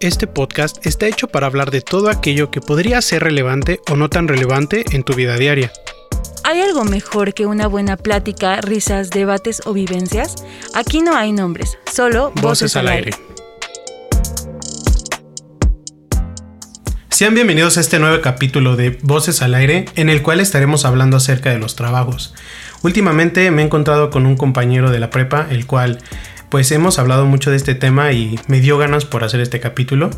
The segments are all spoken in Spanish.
Este podcast está hecho para hablar de todo aquello que podría ser relevante o no tan relevante en tu vida diaria. ¿Hay algo mejor que una buena plática, risas, debates o vivencias? Aquí no hay nombres, solo voces, al aire. Sean bienvenidos a este nuevo capítulo de Voces al aire, en el cual estaremos hablando acerca de los trabajos. Últimamente me he encontrado con un compañero de la prepa, el cual pues hemos hablado mucho de este tema y me dio ganas por hacer este capítulo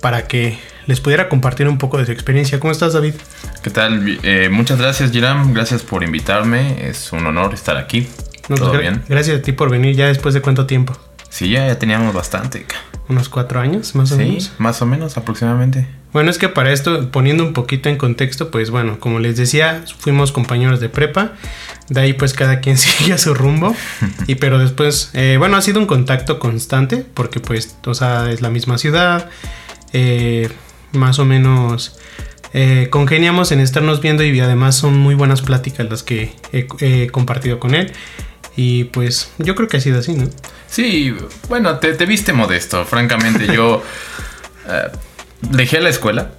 para que les pudiera compartir un poco de su experiencia. ¿Cómo estás, David? ¿Qué tal? Eh, muchas gracias, Giram. Gracias por invitarme. Es un honor estar aquí. ¿Todo bien? Gracias a ti por venir. ¿Ya después de cuánto tiempo? Sí, ya, ya teníamos bastante. ¿Unos cuatro años, más o menos? Sí, más o menos, aproximadamente. Bueno, es que para esto, poniendo un poquito en contexto, pues bueno, como les decía, fuimos compañeros de prepa. De ahí pues cada quien sigue su rumbo. Y pero después, eh, bueno, ha sido un contacto constante porque pues, o sea, es la misma ciudad. Eh, más o menos eh, congeniamos en estarnos viendo y además son muy buenas pláticas las que he, compartido con él. Y pues yo creo que ha sido así, ¿no? Sí, bueno, te, viste modesto, francamente. Yo dejé la escuela,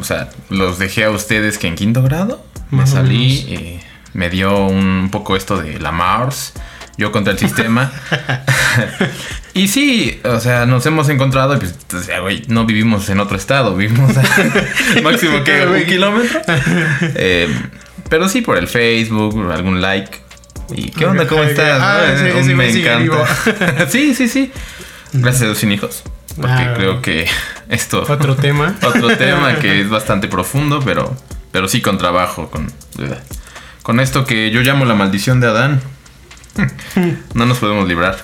o sea, los dejé a ustedes que en quinto grado. me salí me dio un poco esto de la Mars, yo contra el sistema. y sí, o sea, nos hemos encontrado y pues, güey, no vivimos en otro estado, vivimos máximo que un kilómetro. Eh, pero sí por el Facebook, algún like. ¿Y qué onda? ¿Cómo estás? Ah, me encanta. sí, sí, sí. Gracias a Dios sin hijos. Porque ah. creo que esto. Otro tema. otro tema que es bastante profundo, pero, pero sí con trabajo, con con esto que yo llamo la maldición de Adán, no nos podemos librar.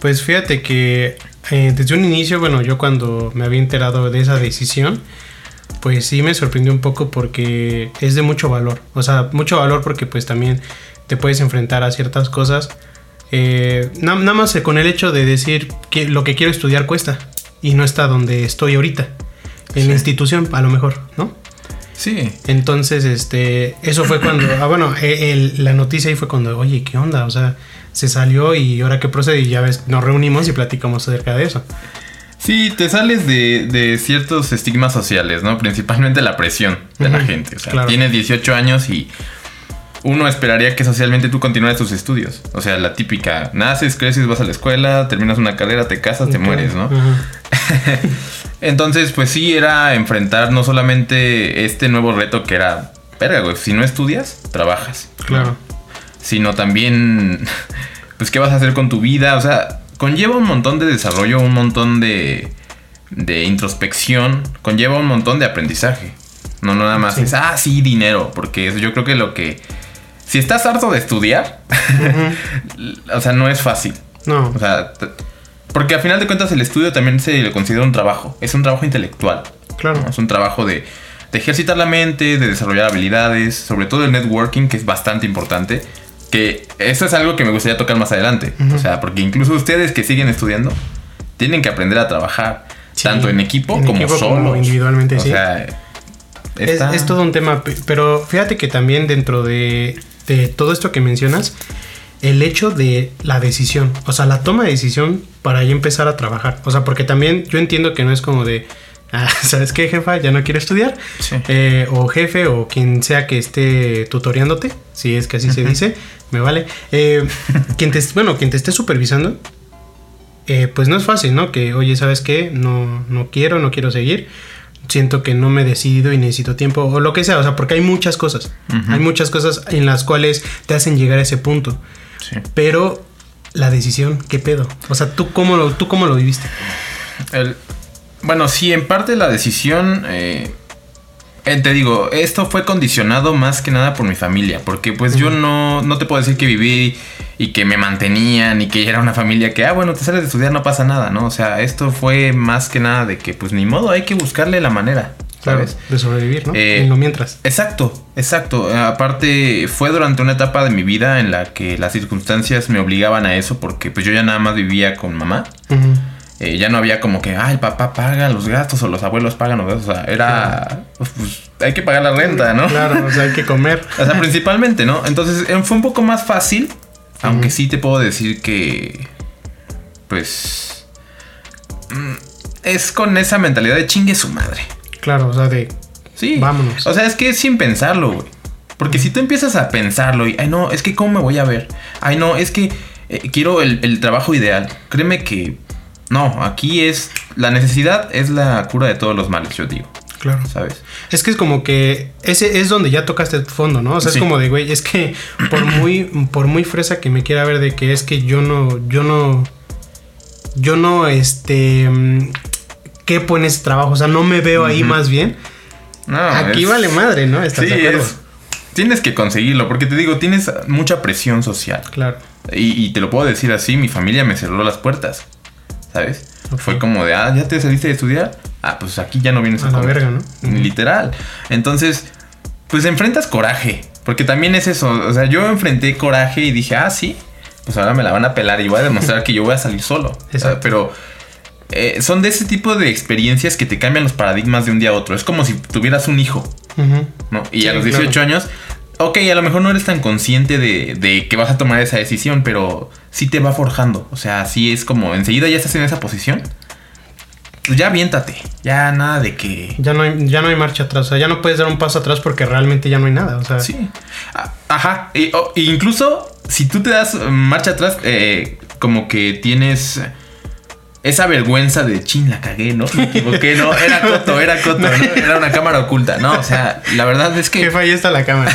Pues fíjate que eh, desde un inicio, bueno, yo cuando me había enterado de esa decisión, pues sí me sorprendió un poco porque es de mucho valor. O sea, mucho valor porque pues también te puedes enfrentar a ciertas cosas. Eh, nada más con el hecho de decir que lo que quiero estudiar cuesta y no está donde estoy ahorita. En la institución, a lo mejor, ¿no? Sí. Entonces, este, eso fue cuando, ah, bueno, e, la noticia ahí fue cuando, oye, ¿qué onda? O sea, se salió y ahora qué procede y ya ves, nos reunimos y platicamos acerca de eso. Sí, te sales de, ciertos estigmas sociales, ¿no? Principalmente la presión de la gente. O sea, tienes 18 años y uno esperaría que socialmente tú continúes tus estudios. O sea, la típica, naces, creces, vas a la escuela, terminas una carrera, te casas, te mueres, ¿no? Entonces, pues sí, era enfrentar no solamente este nuevo reto que era, verga, güey, si no estudias, trabajas. Claro. Sino también, pues, ¿qué vas a hacer con tu vida? O sea, conlleva un montón de desarrollo, un montón de, de introspección, conlleva un montón de aprendizaje. No, no nada más es, ah, sí, dinero, porque yo creo que lo que... Si estás harto de estudiar, o sea, no es fácil. No. O sea, porque al final de cuentas el estudio también se le considera un trabajo. Es un trabajo intelectual. Claro. Es un trabajo de, ejercitar la mente, de desarrollar habilidades, sobre todo el networking, que es bastante importante. Que eso es algo que me gustaría tocar más adelante. O sea, porque incluso ustedes que siguen estudiando, tienen que aprender a trabajar. tanto en equipo como solo. individualmente, o Sea, es, todo un tema. Pero fíjate que también dentro de, de todo esto que mencionas, el hecho de la decisión, o sea, la toma de decisión para ahí empezar a trabajar. O sea, porque también yo entiendo que no es como de, ah, ¿sabes qué, jefa? Ya no quiero estudiar. Eh, o jefe, o quien sea que esté tutoriándote, si es que así se dice, me vale. Eh, quien te, bueno, quien te esté supervisando, eh, pues no es fácil, ¿no? Que, oye, ¿sabes qué? No, no quiero, no quiero seguir. Siento que no me he decidido y necesito tiempo, o lo que sea, o sea, porque hay muchas cosas. Hay muchas cosas en las cuales te hacen llegar a ese punto. Pero la decisión, ¿qué pedo? O sea, ¿tú cómo lo, tú cómo lo viviste? bueno, sí, en parte la decisión... Eh, te digo, esto fue condicionado más que nada por mi familia, porque pues yo no, no te puedo decir que viví y que me mantenían y que era una familia que, ah, bueno, te sales de estudiar, no pasa nada, ¿no? O sea, esto fue más que nada de que pues ni modo, hay que buscarle la manera. ¿sabes? de sobrevivir, ¿no? Eh, no mientras. Exacto, exacto. Aparte, fue durante una etapa de mi vida en la que las circunstancias me obligaban a eso porque pues yo ya nada más vivía con mamá. Eh, ya no había como que, ah, el papá paga los gastos o los abuelos pagan los gastos. O sea, era, pues, hay que pagar la renta, ¿no? Claro, o sea, hay que comer. o sea, principalmente, ¿no? Entonces eh, fue un poco más fácil, aunque sí te puedo decir que, pues... Mm, es con esa mentalidad de chingue su madre. Claro, o sea, de. Sí. Vámonos. O sea, es que es sin pensarlo, güey. Porque si tú empiezas a pensarlo y, ay, no, es que cómo me voy a ver. Ay, no, es que eh, quiero el, el trabajo ideal. Créeme que. No, aquí es. La necesidad es la cura de todos los males, yo digo. Claro. ¿Sabes? Es que es como que ese es donde ya tocaste el fondo, ¿no? O sea, es como de, güey, es que por muy, por muy fresa que me quiera ver de que es que yo no, yo no, yo no, este, quepo en ese trabajo, o sea, no me veo ahí más bien. No, Aquí vale madre, ¿no? ¿Estás sí, tienes que conseguirlo, porque te digo, tienes mucha presión social. Claro. Y, te lo puedo decir así, mi familia me cerró las puertas, ¿sabes? Fue como de, ah, ya te saliste de estudiar, ah, pues aquí ya no vienes a, a la verga, ¿no? Literal. Entonces, pues enfrentas coraje, porque también es eso, o sea, yo enfrenté coraje y dije, ah, sí, pues ahora me la van a pelar y voy a demostrar que yo voy a salir solo. Pero eh, son de ese tipo de experiencias que te cambian los paradigmas de un día a otro. Es como si tuvieras un hijo, ¿no? Y a los 18 años, ok, a lo mejor no eres tan consciente de, de, que vas a tomar esa decisión, pero sí te va forjando. O sea, sí es como enseguida ya estás en esa posición pues ya aviéntate. Ya nada de que. Ya no hay, ya no hay marcha atrás. O sea, ya no puedes dar un paso atrás porque realmente ya no hay nada. O sea. Sí. Ajá. E, incluso si tú te das marcha atrás, eh, como que tienes esa vergüenza de chin, la cagué, ¿no? Me equivoqué, no, era coto, era coto, ¿no? era una cámara oculta, ¿no? O sea, la verdad es que. Que falla está la cámara.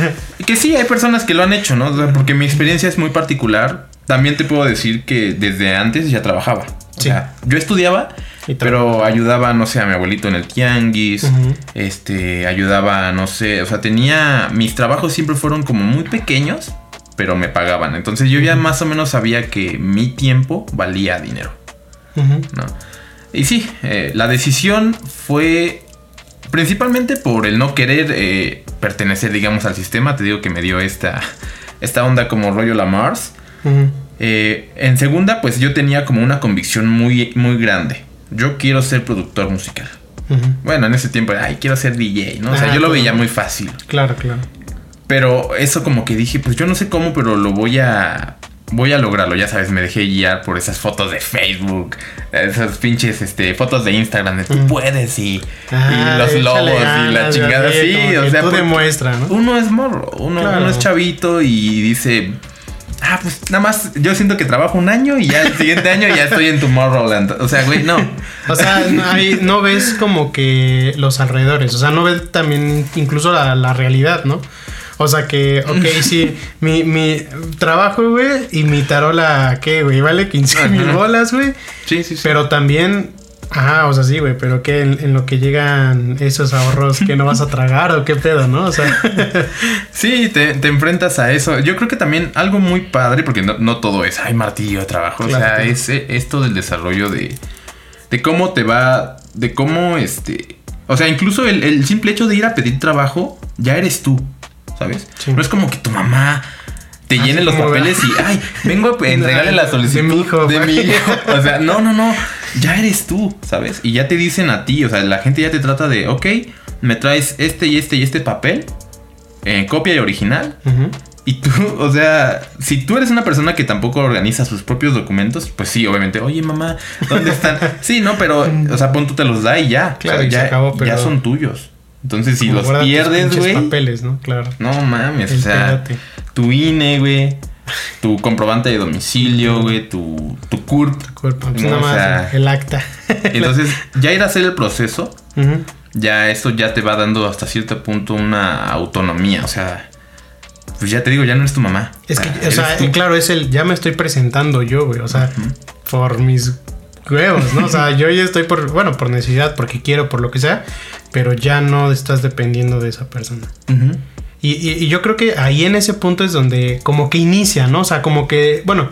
que sí, hay personas que lo han hecho, ¿no? porque mi experiencia es muy particular. También te puedo decir que desde antes ya trabajaba. O sea, yo estudiaba pero ayudaba, no sé, a mi abuelito en el tianguis, este, ayudaba, no sé, o sea, tenía, mis trabajos siempre fueron como muy pequeños, pero me pagaban. Entonces yo ya más o menos sabía que mi tiempo valía dinero. ¿no? Y sí, eh, la decisión fue principalmente por el no querer eh, pertenecer, digamos, al sistema. Te digo que me dio esta, esta onda como rollo la Mars. Eh, en segunda, pues yo tenía como una convicción muy, muy grande yo quiero ser productor musical. Bueno, en ese tiempo, ay, quiero ser DJ, ¿no? O sea, ah, yo lo veía muy fácil. Claro, claro. Pero eso como que dije, pues yo no sé cómo, pero lo voy a voy a lograrlo, ya sabes, me dejé guiar por esas fotos de Facebook, esas pinches este, fotos de Instagram de tú puedes y, y los logos y la chingada. Sí, o sea, tú demuestra, ¿no? Uno es morro, uno, uno, es chavito y dice, ah, pues nada más yo siento que trabajo un año y ya el siguiente año ya estoy en Tomorrowland. O sea, güey, no. O sea, no, ves como que los alrededores, o sea, no ves también incluso la, realidad, ¿no? O sea que, ok, sí, mi, mi trabajo, güey, y mi tarola, ¿qué, güey? Vale 15 mil bolas, güey. Sí, sí, sí. Pero también Ajá, o sea, sí, güey, pero que en, lo que llegan esos ahorros que no vas a tragar o qué pedo, ¿no? O sea. sí, te, enfrentas a eso. Yo creo que también algo muy padre, porque no, todo es, ay, martillo de trabajo. o sea, es eh, esto del desarrollo de, de cómo te va, de cómo este. O sea, incluso el, simple hecho de ir a pedir trabajo, ya eres tú, ¿sabes? No es como que tu mamá te llene los papeles y, ay, vengo a entregarle la solicitud de mi hijo. De mi hijo. O sea, no, no, no ya eres tú, ¿sabes? Y ya te dicen a ti, o sea, la gente ya te trata de, ok, me traes este y este y este papel, en copia y original. Y tú, o sea, si tú eres una persona que tampoco organiza sus propios documentos, pues sí, obviamente, oye mamá, ¿dónde están? sí, no, pero, o sea, pon tú te los da y ya. Claro, ya, ya son tuyos. Entonces, si los pierdes, güey. papeles, ¿no? Claro. No mames, o sea, tu INE, güey tu comprobante de domicilio, güey, tu, tu CURP. el acta. entonces, ya ir a hacer el proceso, ya esto ya te va dando hasta cierto punto una autonomía. O sea, pues ya te digo, ya no eres tu mamá. Es que, o sea, claro, es el, ya me estoy presentando yo, güey. O sea, por mis huevos, ¿no? O sea, yo ya estoy por, bueno, por necesidad, porque quiero, por lo que sea, pero ya no estás dependiendo de esa persona. Y, yo creo que ahí en ese punto es donde como que inicia, ¿no? O sea, como que, bueno,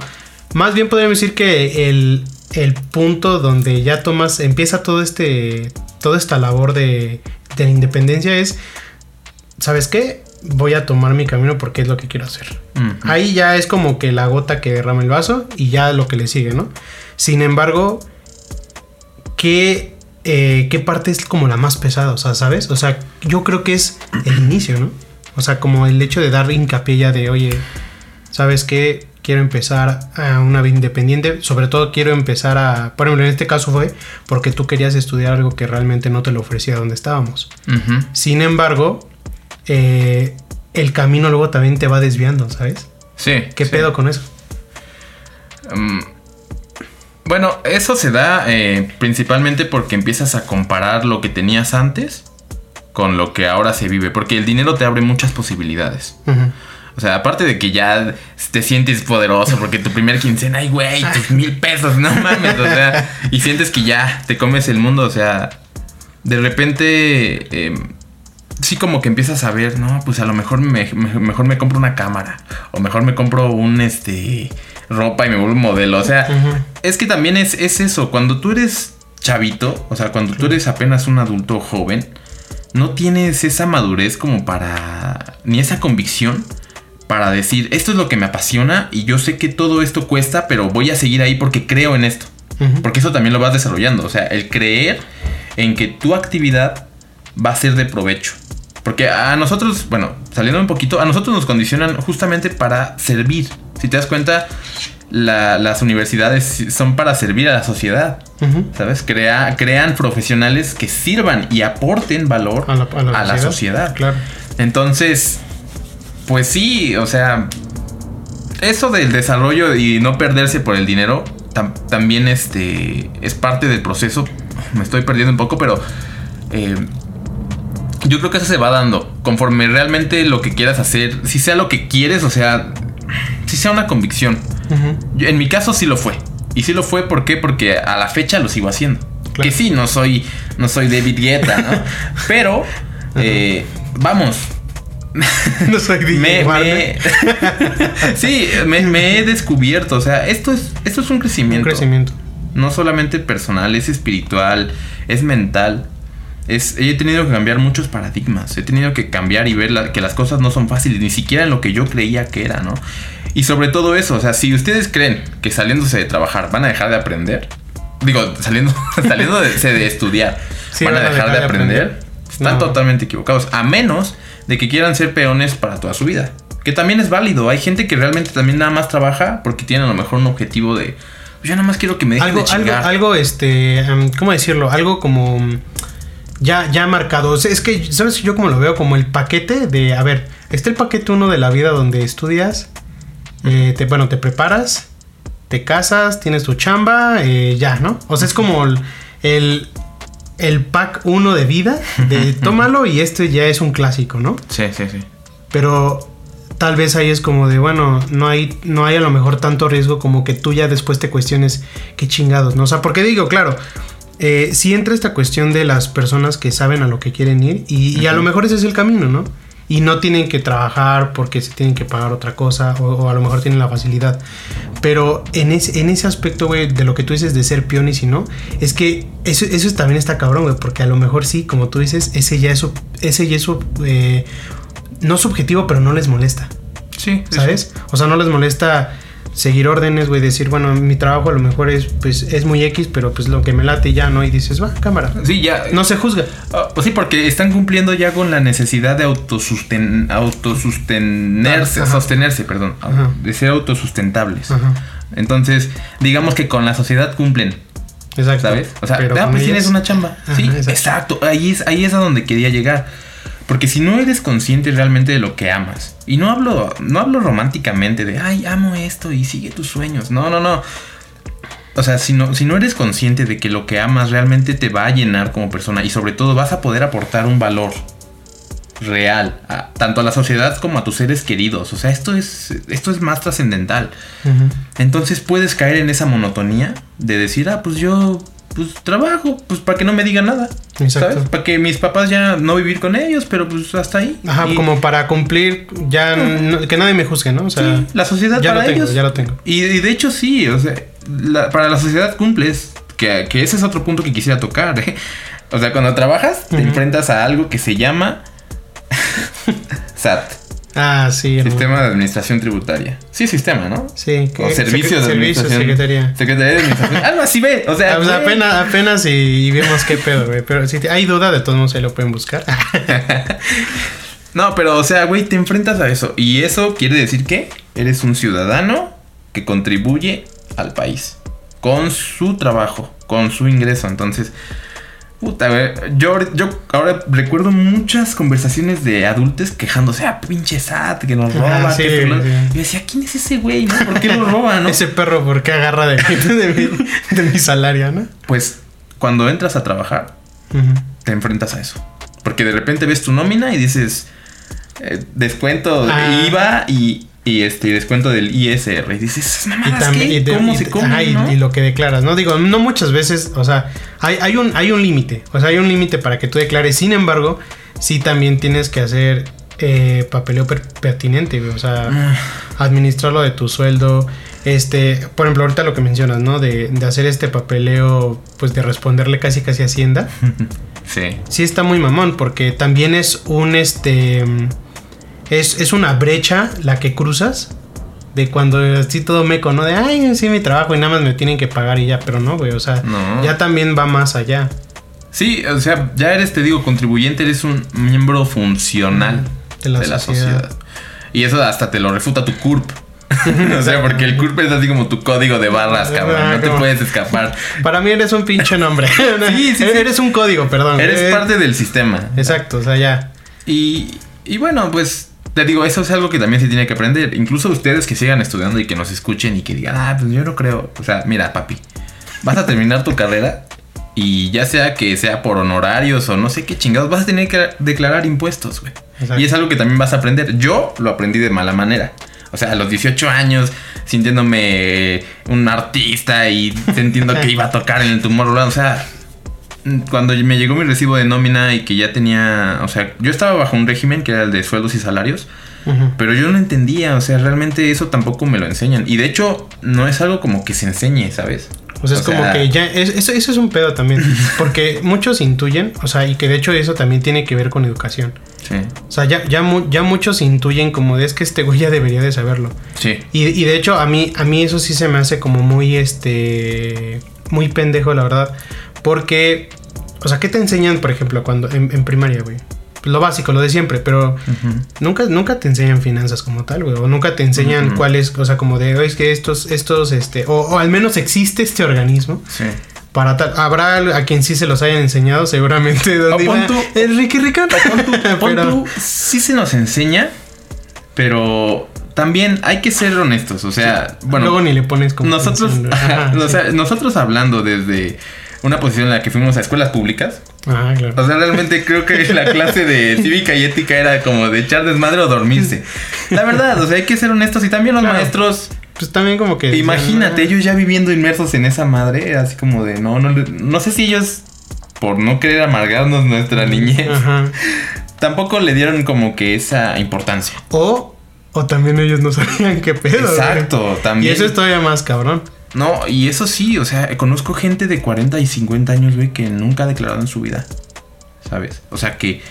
más bien podríamos decir que el, punto donde ya tomas, empieza todo este, toda esta labor de, de la independencia es, ¿sabes qué? Voy a tomar mi camino porque es lo que quiero hacer. Ahí ya es como que la gota que derrama el vaso y ya lo que le sigue, ¿no? Sin embargo, ¿qué, eh, ¿qué parte es como la más pesada? O sea, ¿sabes? O sea, yo creo que es el inicio, ¿no? O sea, como el hecho de dar hincapié ya de, oye, ¿sabes qué? quiero empezar a una vida independiente, sobre todo quiero empezar a, por ejemplo, en este caso fue porque tú querías estudiar algo que realmente no te lo ofrecía donde estábamos. Sin embargo, eh, el camino luego también te va desviando, ¿sabes? Sí. ¿Qué pedo con eso? Mm, bueno, eso se da eh, principalmente porque empiezas a comparar lo que tenías antes con lo que ahora se vive, porque el dinero te abre muchas posibilidades. O sea, aparte de que ya te sientes poderoso porque tu primer quincena, ay, güey, tus mil pesos, no mames, o sea, y sientes que ya te comes el mundo, o sea, de repente, em, sí como que empiezas a ver, no, pues a lo mejor me, mejor me compro una cámara, o mejor me compro un, este, ropa y me vuelvo un modelo, o sea, es que también es, es eso, cuando tú eres chavito, o sea, cuando tú eres apenas un adulto joven, no tienes esa madurez como para, ni esa convicción para decir, esto es lo que me apasiona y yo sé que todo esto cuesta, pero voy a seguir ahí porque creo en esto. Porque eso también lo vas desarrollando. O sea, el creer en que tu actividad va a ser de provecho. Porque a nosotros, bueno, saliendo un poquito, a nosotros nos condicionan justamente para servir. Si te das cuenta, las universidades son para servir a la sociedad. ¿Sabes? Crea, crean profesionales que sirvan y aporten valor a la, la sociedad. Claro. Entonces, pues sí, o sea, eso del desarrollo y no perderse por el dinero también este, es parte del proceso. Me estoy perdiendo un poco, pero eh, yo creo que eso se va dando conforme realmente lo que quieras hacer, si sea lo que quieres, o sea, si sea una convicción. en mi caso sí lo fue. Y sí lo fue, ¿por qué? Porque a la fecha lo sigo haciendo. Que sí, no soy, no soy David Guetta, ¿no? Pero, eh, vamos, no soy me, Sí, me, he descubierto. O sea, esto es, esto es un crecimiento. Un crecimiento. No solamente personal, es espiritual, es mental. Es, he tenido que cambiar muchos paradigmas. He tenido que cambiar y ver que las cosas no son fáciles, ni siquiera en lo que yo creía que era, ¿no? Y sobre todo eso, o sea, si ustedes creen que saliéndose de trabajar van a dejar de aprender, digo, saliendo, saliendo de, estudiar, van, a dejar, de, aprender, están totalmente equivocados. A menos de que quieran ser peones para toda su vida. Que también es válido. Hay gente que realmente también nada más trabaja porque tiene a lo mejor un objetivo de. Pues yo nada más quiero que me dejen algo, de chingar. Algo, algo, este. Em, ¿Cómo decirlo? Algo como. Ya, ya marcado. es que, ¿sabes? Yo como lo veo como el paquete de. A ver, está el paquete uno de la vida donde estudias. Eh, te, bueno, te preparas. Te casas, tienes tu chamba, eh, ya, ¿no? O sea, es como el el pack 1 de vida, de tómalo y este ya es un clásico, ¿no? Sí, sí, sí. Pero tal vez ahí es como de, bueno, no hay, no hay a lo mejor tanto riesgo como que tú ya después te cuestiones qué chingados, ¿no? O sea, porque digo, claro, eh, sí entra esta cuestión de las personas que saben a lo que quieren ir y a lo mejor ese es el camino, ¿no? Y no tienen que trabajar porque se tienen que pagar otra cosa o, a lo mejor tienen la facilidad. Pero en ese, en ese aspecto, güey, de lo que tú dices de ser peón y si no, es que eso, eso también está cabrón, güey, porque a lo mejor sí, como tú dices, ese ya es, ese ya es eh, no subjetivo, pero no les molesta. Sí. ¿Sabes? O sea, no les molesta seguir órdenes, güey, decir, bueno, mi trabajo a lo mejor es, pues, es muy X, pero pues lo que me late ya, ¿no? Y dices, va, cámara. Sí, ya. No se juzga. Ah, pues sí, porque están cumpliendo ya con la necesidad de autosusten autosustenerse, sostenerse, perdón, de ser autosustentables. Entonces, digamos que con la sociedad cumplen. Exacto. ¿Sabes? O sea, ah, pues tienes una chamba. sí, exacto. Ahí es, ahí es a donde quería llegar. Porque si no eres consciente realmente de lo que amas, y no hablo, no hablo románticamente de, ay, amo esto y sigue tus sueños. No, no, no. O sea, si no, si no eres consciente de que lo que amas realmente te va a llenar como persona y sobre todo vas a poder aportar un valor real, tanto a la sociedad como a tus seres queridos. O sea, esto es, esto es más trascendental. Entonces puedes caer en esa monotonía de decir, ah, pues yo pues trabajo, pues para que no me digan nada. Exacto. ¿sabes? Para que mis papás ya no vivir con ellos, pero pues hasta ahí. Ajá, como para cumplir, ya que nadie me juzgue, ¿no? O sea, sí, la sociedad ya para lo tengo, ellos. Ya lo tengo. Y, de hecho sí, o sea, para la sociedad cumples, que, que, ese es otro punto que quisiera tocar. ¿eh? O sea, cuando trabajas, te enfrentas a algo que se llama SAT. Ah, sí. Sistema de Administración Tributaria. Sí, sistema, ¿no? Sí. O Servicios de Administración. Secretaría. Secretaría de Administración. Algo así ve. O sea, ah, apenas, apenas y, vemos qué pedo, güey. Pero si hay duda, de todos modos ahí lo pueden buscar. no, pero, o sea, güey, te enfrentas a eso. Y eso quiere decir que eres un ciudadano que contribuye al país con su trabajo, con su ingreso. Entonces, puta, yo, yo ahora recuerdo muchas conversaciones de adultos quejándose, ah, pinche SAT, que nos roba. que Y decía, ¿quién es ese güey? No? ¿Por qué lo roba? No? ese perro, ¿por qué agarra de, de, mi, salario, no? Pues cuando entras a trabajar, te enfrentas a eso. Porque de repente ves tu nómina y dices, eh, descuento ah. IVA y y este descuento del ISR. Y dices, mamadas, y ¿Cómo se come, y, lo que declaras, ¿no? Digo, no muchas veces, o sea, hay, hay un, hay un límite. O sea, hay un límite para que tú declares. Sin embargo, sí también tienes que hacer eh, papeleo pertinente, O sea, ah. administrarlo de tu sueldo. Este, por ejemplo, ahorita lo que mencionas, ¿no? De, de hacer este papeleo, pues de responderle casi casi a Hacienda. sí. Sí está muy mamón, porque también es un este es, una brecha la que cruzas de cuando así todo meco, ¿no? De, ay, sí, mi trabajo y nada más me tienen que pagar y ya, pero no, güey, o sea, ya también va más allá. Sí, o sea, ya eres, te digo, contribuyente, eres un miembro funcional de la, sociedad. Y eso hasta te lo refuta tu CURP. o sea, porque el CURP es así como tu código de barras, cabrón. no te puedes escapar. Para mí eres un pinche nombre. sí, sí, Eres un código, perdón. Eres eh, parte del sistema. Exacto, o sea, ya. Y, y bueno, pues te digo, eso es algo que también se tiene que aprender. Incluso ustedes que sigan estudiando y que nos escuchen y que digan, ah, pues yo no creo. O sea, mira, papi, vas a terminar tu carrera y ya sea que sea por honorarios o no sé qué chingados, vas a tener que declarar impuestos, güey. Y es algo que también vas a aprender. Yo lo aprendí de mala manera. O sea, a los 18 años, sintiéndome un artista y sintiendo que iba a tocar en el tumor, o sea, cuando me llegó mi recibo de nómina y que ya tenía, o sea, yo estaba bajo un régimen que era el de sueldos y salarios, pero yo no entendía, o sea, realmente eso tampoco me lo enseñan. Y de hecho, no es algo como que se enseñe, ¿sabes? O sea, es como que ya, eso, eso es un pedo también, porque muchos intuyen, o sea, y que de hecho eso también tiene que ver con educación. Sí. O sea, ya, ya, ya muchos intuyen como de es que este güey ya debería de saberlo. Sí. Y, y de hecho a mí, a mí eso sí se me hace como muy, este, muy pendejo, la verdad. Porque, o sea, ¿qué te enseñan, por ejemplo, cuando en, primaria, güey? Lo básico, lo de siempre, pero nunca, nunca te enseñan finanzas como tal, güey. O nunca te enseñan cuál es, o sea, como de, es que estos, estos, este, o, al menos existe este organismo. Sí. Para tal, habrá a quien sí se los hayan enseñado, seguramente. Donde iba Enrique Ricardo. pero... sí se nos enseña, pero también hay que ser honestos, o sea, bueno. Luego ni le pones como. Nosotros, o sea, nosotros hablando desde una posición en la que fuimos a escuelas públicas. Ah, claro. O sea, realmente creo que la clase de cívica y ética era como de echar desmadre o dormirse. La verdad, o sea, hay que ser honestos y también los maestros. Pues también como que. Imagínate, ellos ya viviendo inmersos en esa madre, así como de no, no, no sé si ellos, por no querer amargarnos nuestra niñez, tampoco le dieron como que esa importancia. O, o también ellos no sabían qué pedo. Exacto, también. Y eso es todavía más cabrón. No, y eso sí, o sea, conozco gente de 40 y 50 años, güey, que nunca ha declarado en su vida. ¿Sabes? O sea, que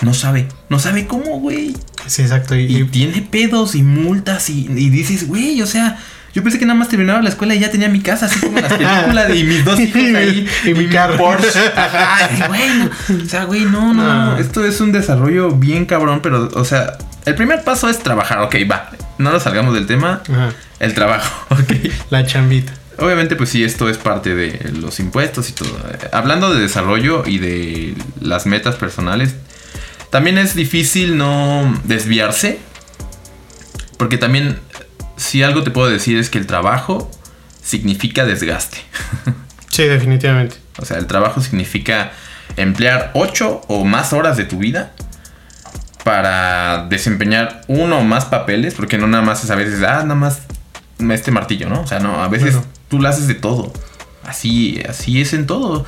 no sabe, no sabe cómo, güey. Sí, exacto. Y, tiene pedos y multas y, dices, güey, o sea, yo pensé que nada más terminaba la escuela y ya tenía mi casa, así como las películas de mis dos hijos ahí. y, mi carro. Porsche. Ajá, güey. O sea, güey, no, no, no. Ah. Esto es un desarrollo bien cabrón, pero, o sea, el primer paso es trabajar. Ok, va. No nos salgamos del tema. Ajá el trabajo, ok. La chambita. Obviamente, pues sí, esto es parte de los impuestos y todo. Hablando de desarrollo y de las metas personales, también es difícil no desviarse. Porque también, si algo te puedo decir es que el trabajo significa desgaste. Sí, definitivamente. O sea, el trabajo significa emplear ocho o más horas de tu vida para desempeñar uno o más papeles, porque no nada más es a veces, ah, nada más este martillo, ¿no? O sea, no, a veces tú lo haces de todo. Así, así es en todo.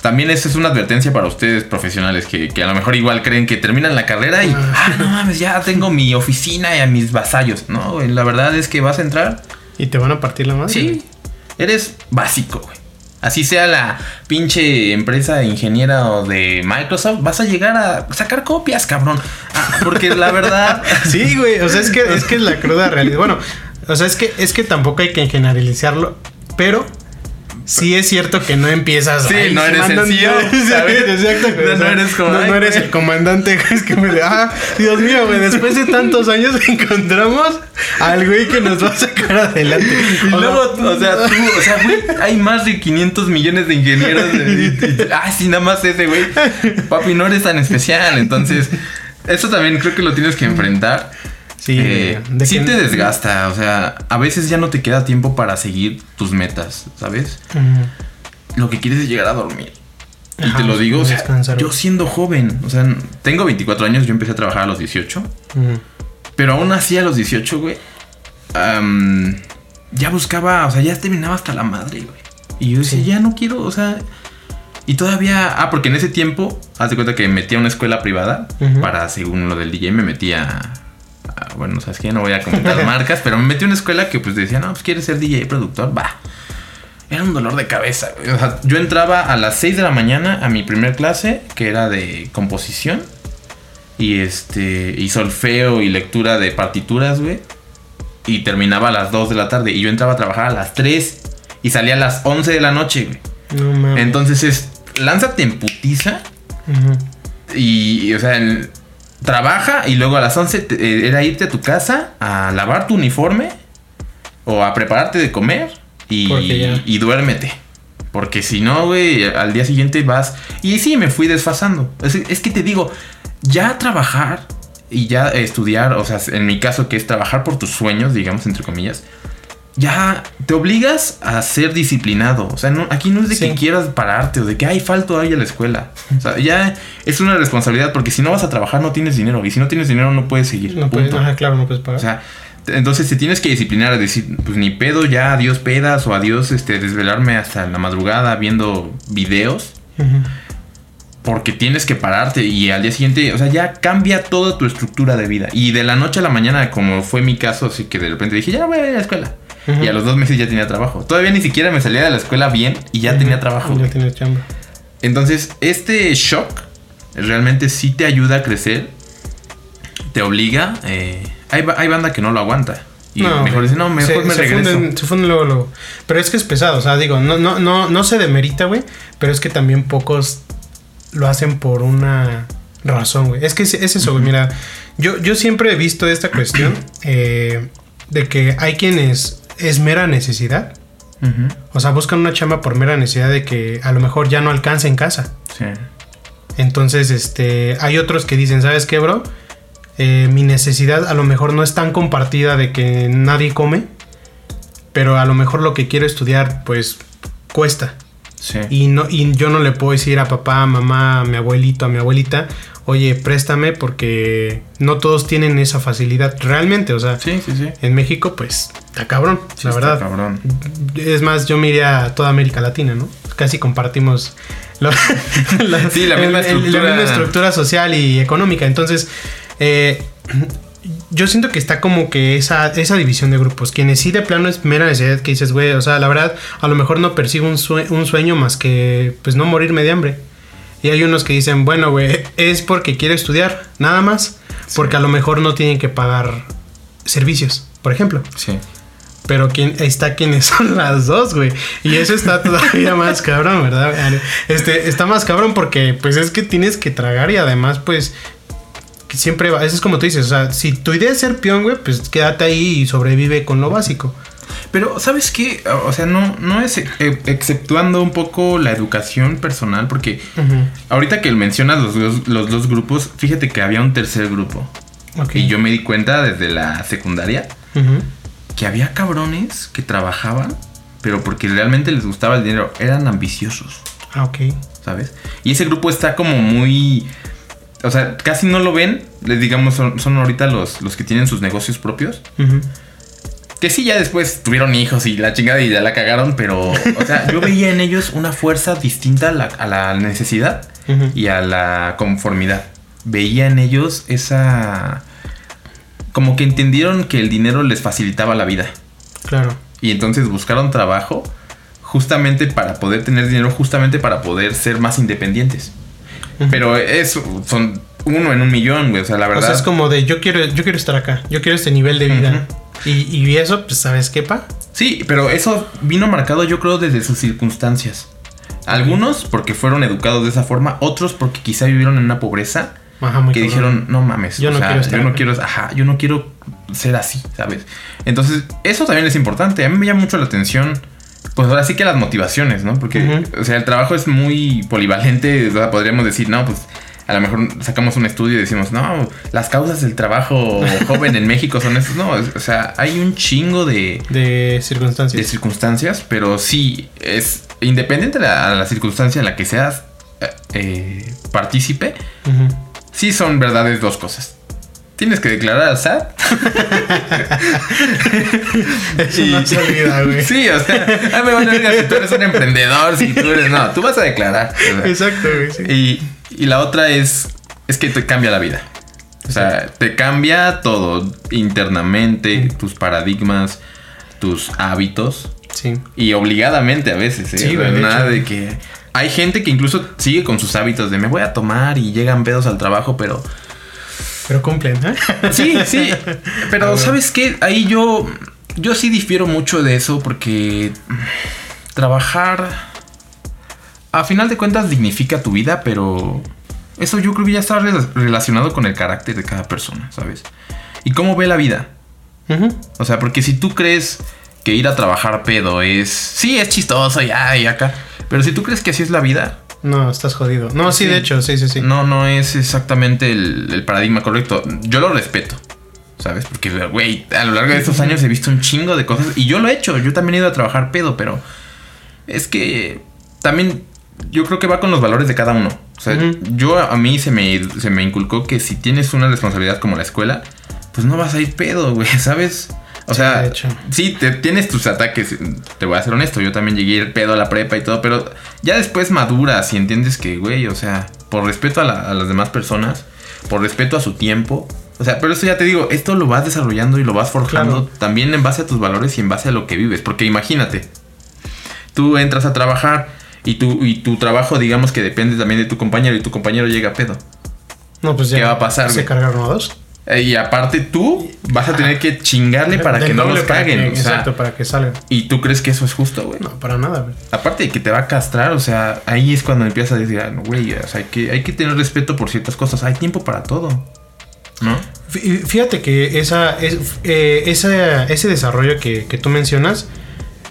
También esa es una advertencia para ustedes profesionales que, a lo mejor igual creen que terminan la carrera y, ah, ah no mames, ya tengo mi oficina y a mis vasallos. No, la verdad es que vas a entrar. Y te van a partir la madre. Sí, eres básico, güey. Así sea la pinche empresa ingeniera o de Microsoft, vas a llegar a sacar copias, cabrón. Ah, porque la verdad. sí, güey. O sea, es que es que es la cruda realidad. Bueno, o sea, es que, es que tampoco hay que generalizarlo, pero sí es cierto que no empiezas. Sí, no eres el CEO, ¿sabes? exacto. No, no, eres como, no, eres el comandante. Es que me ah, Dios mío, güey, después de tantos años encontramos al güey que nos va a sacar adelante. Y luego, o sea, tú, o sea, güey, hay más de 500 millones de ingenieros. ah, sí, nada más ese, güey. Papi, no eres tan especial. Entonces, eso también creo que lo tienes que enfrentar. Sí, eh, sí te desgasta, o sea, a veces ya no te queda tiempo para seguir tus metas, ¿sabes? Lo que quieres es llegar a dormir. Y te lo digo, o sea, yo siendo joven, o sea, tengo 24 años, yo empecé a trabajar a los 18. Pero aún así a los 18, güey, ya buscaba, o sea, ya terminaba hasta la madre, güey. Y yo decía, ya no quiero, o sea, y todavía, ah, porque en ese tiempo, haz de cuenta que metía a una escuela privada para, según lo del DJ, me metía bueno, sabes que no voy a comentar marcas, pero me metí a una escuela que pues decía, no, pues quieres ser DJ productor, va. Era un dolor de cabeza. O sea, yo entraba a las 6 de la mañana a mi primer clase, que era de composición. Y este. Y solfeo y lectura de partituras, güey. Y terminaba a las 2 de la tarde. Y yo entraba a trabajar a las 3. Y salía a las 11 de la noche, güey. No mames. Entonces es. Lánzate en putiza. y, o sea, el, trabaja y luego a las 11 eh, era irte a tu casa a lavar tu uniforme o a prepararte de comer y, y duérmete. Porque si no, güey, al día siguiente vas... Y sí, me fui desfasando. Es, que te digo, ya trabajar y ya estudiar, o sea, en mi caso que es trabajar por tus sueños, digamos, entre comillas, ya te obligas a ser disciplinado. O sea, aquí no es de que quieras pararte o de que, ay, falto ahí a la escuela. O sea, ya es una responsabilidad porque si no vas a trabajar no tienes dinero. Y si no tienes dinero no puedes seguir. No puedes, ajá, claro, no puedes pagar. O sea, entonces te tienes que disciplinar a decir, pues ni pedo ya, adiós pedas o adiós este, desvelarme hasta la madrugada viendo videos. Porque tienes que pararte y al día siguiente, o sea, ya cambia toda tu estructura de vida. Y de la noche a la mañana, como fue mi caso, así que de repente dije, ya voy a ir a la escuela. Y a los dos meses ya tenía trabajo. Todavía ni siquiera me salía de la escuela bien y ya tenía trabajo. Ya tenía chamba. Entonces, este shock realmente sí te ayuda a crecer. Te obliga. Eh, hay, hay, banda que no lo aguanta. Y mejor dice, no, mejor me regreso. se funden luego, luego. Pero es que es pesado. O sea, digo, no, no, no, no se demerita, güey. Pero es que también pocos lo hacen por una razón, güey. Es que es, eso, güey. Mira, yo, yo siempre he visto esta cuestión eh, de que hay quienes es mera necesidad. O sea, buscan una chamba por mera necesidad de que a lo mejor ya no alcanza en casa. Sí. Entonces, este, hay otros que dicen, ¿sabes qué, bro? Eh, mi necesidad a lo mejor no es tan compartida de que nadie come, pero a lo mejor lo que quiero estudiar, pues, cuesta. Sí. Y, no, y yo no le puedo decir a papá, a mamá, a mi abuelito, a mi abuelita, oye, préstame porque no todos tienen esa facilidad realmente, o sea, sí, sí, sí. en México pues está cabrón, la verdad. cabrón. Es más, yo me iría a toda América Latina, ¿no? Casi compartimos la, sí, la, misma estructura. social y económica, entonces... Eh, yo siento que está como que esa, esa división de grupos. Quienes sí de plano es mera necesidad que dices, güey, o sea, la verdad, a lo mejor no persigo un, un sueño más que, pues, no morirme de hambre. Y hay unos que dicen, bueno, güey, es porque quiero estudiar, nada más. Porque a lo mejor no tienen que pagar servicios, por ejemplo. Sí. Pero quién está quienes son las dos, güey. Y eso está todavía más cabrón, ¿verdad? Este, está más cabrón porque pues es que tienes que tragar y además pues siempre va, eso es como tú dices, o sea, si tu idea es ser peón, güey, pues quédate ahí y sobrevive con lo básico. Pero, ¿sabes qué? O sea, no, no es exceptuando un poco la educación personal, porque ahorita que mencionas los, los, dos grupos, fíjate que había un tercer grupo. Y yo me di cuenta desde la secundaria que había cabrones que trabajaban, pero porque realmente les gustaba el dinero, eran ambiciosos. Ah, ok. ¿Sabes? Y ese grupo está como muy... O sea, casi no lo ven, les digamos, son, ahorita los, los que tienen sus negocios propios. Que sí, ya después tuvieron hijos y la chingada y ya la cagaron, pero, o sea, yo veía en ellos una fuerza distinta a la, necesidad y a la conformidad. Veía en ellos esa... Como que entendieron que el dinero les facilitaba la vida. Claro. Y entonces buscaron trabajo justamente para poder tener dinero, justamente para poder ser más independientes. Pero eso son uno en un millón, güey. O sea, la verdad. O sea, es como de yo quiero, yo quiero estar acá, yo quiero este nivel de vida. Y, y eso, pues, ¿sabes qué, pa? Sí, pero eso vino marcado yo creo desde sus circunstancias. Algunos porque fueron educados de esa forma, otros porque quizá vivieron en una pobreza que dijeron, no mames, yo no, quiero yo no quiero, ajá, yo no quiero ser así, ¿sabes? Entonces, eso también es importante. A mí me llama mucho la atención, pues ahora sí que las motivaciones, ¿no? Porque, o sea, el trabajo es muy polivalente, podríamos decir, no, pues a lo mejor sacamos un estudio y decimos, no, las causas del trabajo joven en México son esas. No, o sea, hay un chingo de... De circunstancias. De circunstancias, pero sí, es independiente de la, circunstancia en la que seas eh, eh partícipe, sí son verdades dos cosas. Tienes que declarar al SAT. Eso no se olvida, güey. Sí, o sea, a me van a si tú eres un emprendedor, si tú eres. No, tú vas a declarar. Exacto, güey. Y, y, la otra es. Es que te cambia la vida. O sea, te cambia todo internamente, tus paradigmas, tus hábitos. Sí. Y obligadamente a veces, ¿eh? Sí, nada de que hay gente que incluso sigue con sus hábitos de me voy a tomar y llegan pedos al trabajo, pero... Pero cumplen, ¿eh? Sí, sí. Pero ¿sabes qué? Ahí yo... Yo sí difiero mucho de eso porque trabajar... A final de cuentas dignifica tu vida, pero... Eso yo creo que ya está relacionado con el carácter de cada persona, ¿sabes? Y cómo ve la vida. O sea, porque si tú crees que ir a trabajar pedo es... Sí, es chistoso, ya, y acá. Pero si tú crees que así es la vida. No, estás jodido. No, sí, de hecho, sí, sí, sí. No, no es exactamente el, paradigma correcto. Yo lo respeto. ¿Sabes? Porque, güey, a lo largo de estos años he visto un chingo de cosas. Y yo lo he hecho. Yo también he ido a trabajar pedo, pero. Es que. También. Yo creo que va con los valores de cada uno. O sea, yo a mí se me, se me inculcó que si tienes una responsabilidad como la escuela, pues no vas a ir pedo, güey, ¿sabes? O sea, sí, te, tienes tus ataques, te voy a ser honesto, yo también llegué el pedo a la prepa y todo, pero ya después maduras y entiendes que, güey, o sea, por respeto a, las demás personas, por respeto a su tiempo, o sea, pero eso ya te digo, esto lo vas desarrollando y lo vas forjando también en base a tus valores y en base a lo que vives, porque imagínate, tú entras a trabajar y tu, y tu trabajo, digamos que depende también de tu compañero y tu compañero llega a pedo. No, pues ya. ¿Qué va a pasar? Se cargaron a dos. Eh, y aparte tú vas a tener que chingarle para que no los caguen. exacto, para que salgan. ¿Y tú crees que eso es justo, güey? No, para nada, güey. Aparte de que te va a castrar, o sea, ahí es cuando empiezas a decir, ah, güey, o sea, hay que, hay que tener respeto por ciertas cosas. Hay tiempo para todo. ¿No? Fíjate que esa, es, eh, ese desarrollo que, que tú mencionas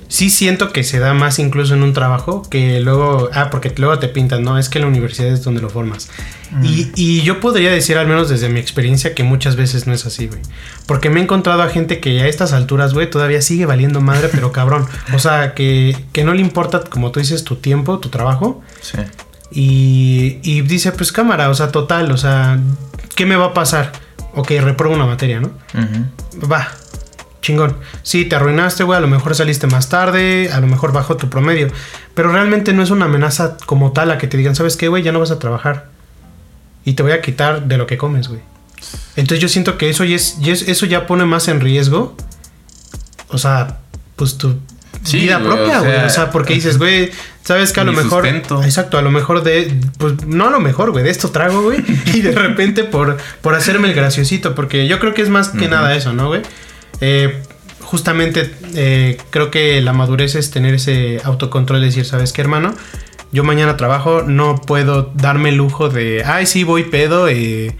sí siento que se da más incluso en un trabajo que luego, ah, porque luego te pintan, no, es que la universidad es donde lo formas. Mm. Y, yo podría decir, al menos desde mi experiencia, que muchas veces no es así, güey. Porque me he encontrado a gente que a estas alturas, güey, todavía sigue valiendo madre, pero cabrón. O sea, que, que no le importa, como tú dices, tu tiempo, tu trabajo. Sí. Y, y dice, pues cámara, o sea, total, o sea, ¿qué me va a pasar? Ok, repruebo una materia, ¿no? Va, chingón. Sí, te arruinaste, güey, a lo mejor saliste más tarde, a lo mejor bajó tu promedio, pero realmente no es una amenaza como tal a que te digan, ¿sabes qué, güey? Ya no vas a trabajar y te voy a quitar de lo que comes, güey. Entonces yo siento que eso ya, es, eso ya pone más en riesgo, o sea, pues tu vida propia, güey. O, sea, porque dices, güey, sabes que a lo mejor. Exacto, a lo mejor de. Pues no a lo mejor, güey, de esto trago, güey. y de repente por, por hacerme el graciosito, porque yo creo que es más que nada eso, ¿no, güey? Eh, justamente eh, creo que la madurez es tener ese autocontrol, de decir, ¿sabes qué, hermano? Yo mañana trabajo, no puedo darme el lujo de, ay, sí, voy pedo. Eh,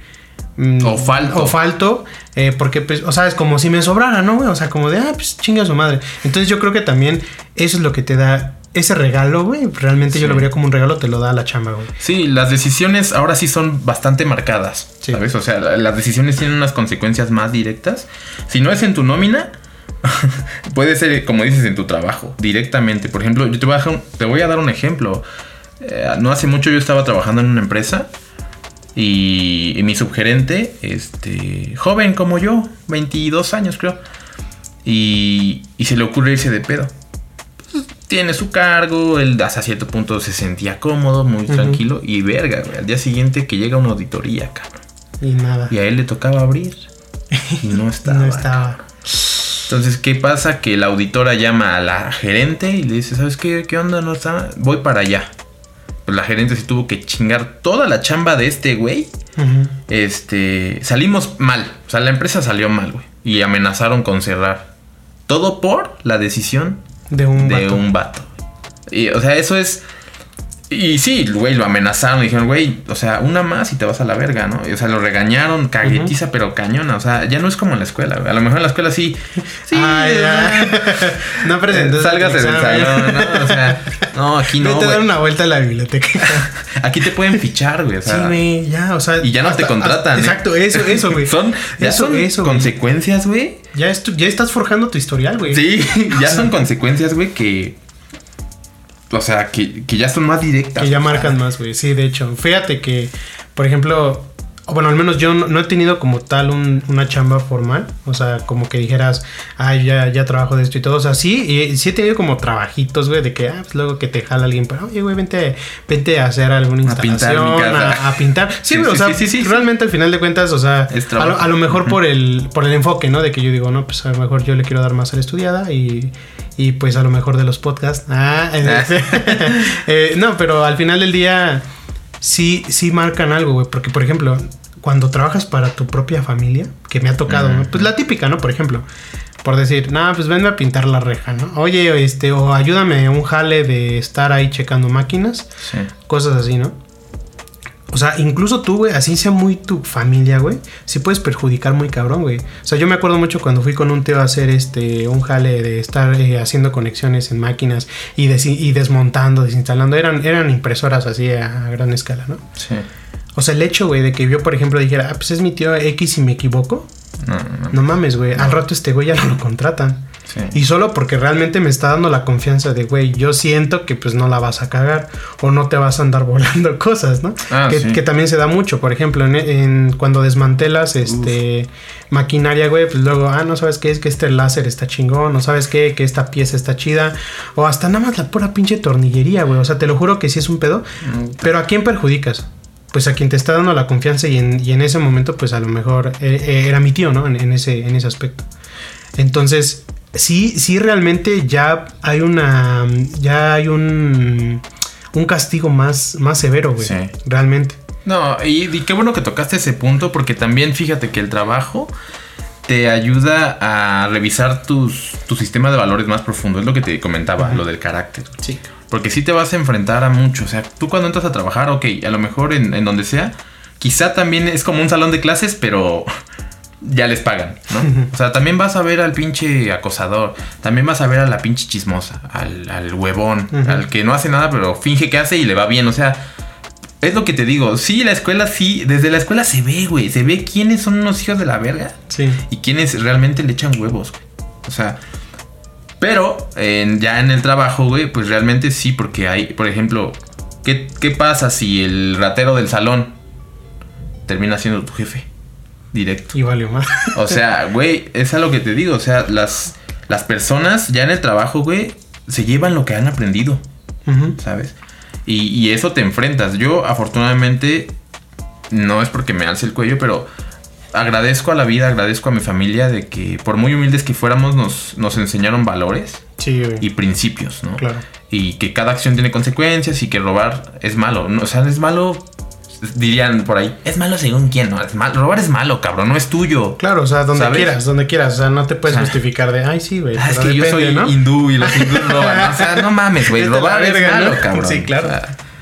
mm, o falto. O falto, porque, pues, o sea, es como si me sobrara, ¿no? O sea, como de, ah, pues chinga su madre. Entonces yo creo que también eso es lo que te da ese regalo, güey, realmente yo lo vería como un regalo, te lo da la chamba, güey. Sí, las decisiones ahora sí son bastante marcadas, ¿sabes? O sea, las decisiones tienen unas consecuencias más directas. Si no es en tu nómina, puede ser, como dices, en tu trabajo, directamente. Por ejemplo, yo te voy a, te voy a dar un ejemplo. Eh, no hace mucho yo estaba trabajando en una empresa y, mi subgerente, este, joven como yo, 22 años creo, y, y se le ocurre irse de pedo tiene su cargo, él hasta cierto punto se sentía cómodo, muy tranquilo y verga, güey. Al día siguiente que llega una auditoría, cabrón. Y nada. Y a él le tocaba abrir y no estaba. no estaba. Entonces, ¿qué pasa? Que la auditora llama a la gerente y le dice, ¿sabes qué? ¿Qué onda? No está. Voy para allá. Pues la gerente se tuvo que chingar toda la chamba de este güey. Este. Salimos mal. O sea, la empresa salió mal, güey. Y amenazaron con cerrar. Todo por la decisión de un, de un vato. Y, o sea, eso es y sí, güey, lo amenazaron. Dijeron, güey, o sea, una más y te vas a la verga, ¿no? o sea, lo regañaron, caguetiza, pero cañona. O sea, ya no es como en la escuela, güey. A lo mejor en la escuela sí. Sí, ya. no presentes. Salgas del salón, ¿no? O sea, no, aquí no. Vete a dar una vuelta a la biblioteca. aquí te pueden fichar, güey. O sea, sí, güey, ya, o sea. Y ya no te contratan. ¿eh? exacto, eso, eso, güey. son, ya eso, son eso, consecuencias, güey. Ya, ya estás forjando tu historial, güey. Sí, ya son consecuencias, güey, que o sea, que, ya son más directas. Que ya marcan más, güey. Sí, de hecho. Fíjate que, por ejemplo, bueno, al menos yo no, he tenido como tal una chamba formal. O sea, como que dijeras, ay, ya, ya trabajo de esto y todo. O sea, sí, y, sí he tenido como trabajitos, güey, de que, ah, pues luego que te jala alguien, pero, oye, güey, vente, vente a hacer alguna instalación, a, pintar. Sí, sí, o sea, sí, realmente al final de cuentas, o sea, a lo, mejor por el, por el enfoque, ¿no? De que yo digo, no, pues a lo mejor yo le quiero dar más a la estudiada y y pues a lo mejor de los podcasts. Ah, ah. eh, no, pero al final del día sí, sí marcan algo, güey. Porque, por ejemplo, cuando trabajas para tu propia familia, que me ha tocado, pues la típica, ¿no? Por ejemplo, por decir, nada, pues venme a pintar la reja, ¿no? Oye, este, o ayúdame un jale de estar ahí checando máquinas, cosas así, ¿no? O sea, incluso tú, güey, así sea muy tu familia, güey, sí puedes perjudicar muy cabrón, güey. O sea, yo me acuerdo mucho cuando fui con un tío a hacer este, un jale de estar eh, haciendo conexiones en máquinas y, y desmontando, desinstalando. Eran, eran impresoras así a, gran escala, ¿no? Sí. O sea, el hecho, güey, de que yo, por ejemplo, dijera, ah, pues es mi tío X y me equivoco. No, no, no. no mames, güey. Al rato este güey ya no lo contratan. Y solo porque realmente me está dando la confianza de, güey, yo siento que pues no la vas a cagar o no te vas a andar volando cosas, ¿no? Ah, que, también se da mucho, por ejemplo, en, cuando desmantelas este maquinaria, güey, pues luego, ah, no sabes qué es que este láser está chingón, no sabes qué, que esta pieza está chida, o hasta nada más la pura pinche tornillería, güey, o sea, te lo juro que sí es un pedo, pero ¿a quién perjudicas? Pues a quien te está dando la confianza y en, ese momento, pues a lo mejor eh, eh, era mi tío, ¿no? En, ese, en ese aspecto. Entonces, sí, sí realmente ya hay una, ya hay un, un castigo más, más severo, güey. Sí. Realmente. No, y, qué bueno que tocaste ese punto porque también fíjate que el trabajo te ayuda a revisar tus, tu sistema de valores más profundo. Es lo que te comentaba, lo del carácter. Sí. Porque sí te vas a enfrentar a mucho. O sea, tú cuando entras a trabajar, ok, a lo mejor en, en donde sea, quizá también es como un salón de clases, pero ya les pagan, ¿no? O sea, también vas a ver al pinche acosador, también vas a ver a la pinche chismosa, al, huevón, al que no hace nada pero finge que hace y le va bien, o sea, es lo que te digo, sí, la escuela sí, desde la escuela se ve, güey, se ve quiénes son unos hijos de la verga sí. y quiénes realmente le echan huevos, güey. O sea, pero ya en el trabajo, güey, pues realmente sí, porque hay, por ejemplo, ¿qué, ¿qué pasa si el ratero del salón termina siendo tu jefe? Directo. Y valió más. O sea, güey, es a lo que te digo. O sea, las, las personas ya en el trabajo, güey, se llevan lo que han aprendido. ¿Sabes? Y, eso te enfrentas. Yo, afortunadamente, no es porque me alce el cuello, pero agradezco a la vida, agradezco a mi familia de que, por muy humildes que fuéramos, nos, nos enseñaron valores y principios, ¿no? Claro. Y que cada acción tiene consecuencias y que robar es malo. O sea, es malo dirían por ahí, es malo según quién, ¿no? Es malo. Robar es malo, cabrón, no es tuyo. Claro, o sea, donde quieras, donde quieras. O sea, no te puedes justificar de, ay, sí, güey. Ah, es que yo soy hindú y los hindúes roban. O sea, no mames, güey. Robar es malo, cabrón. Sí, claro.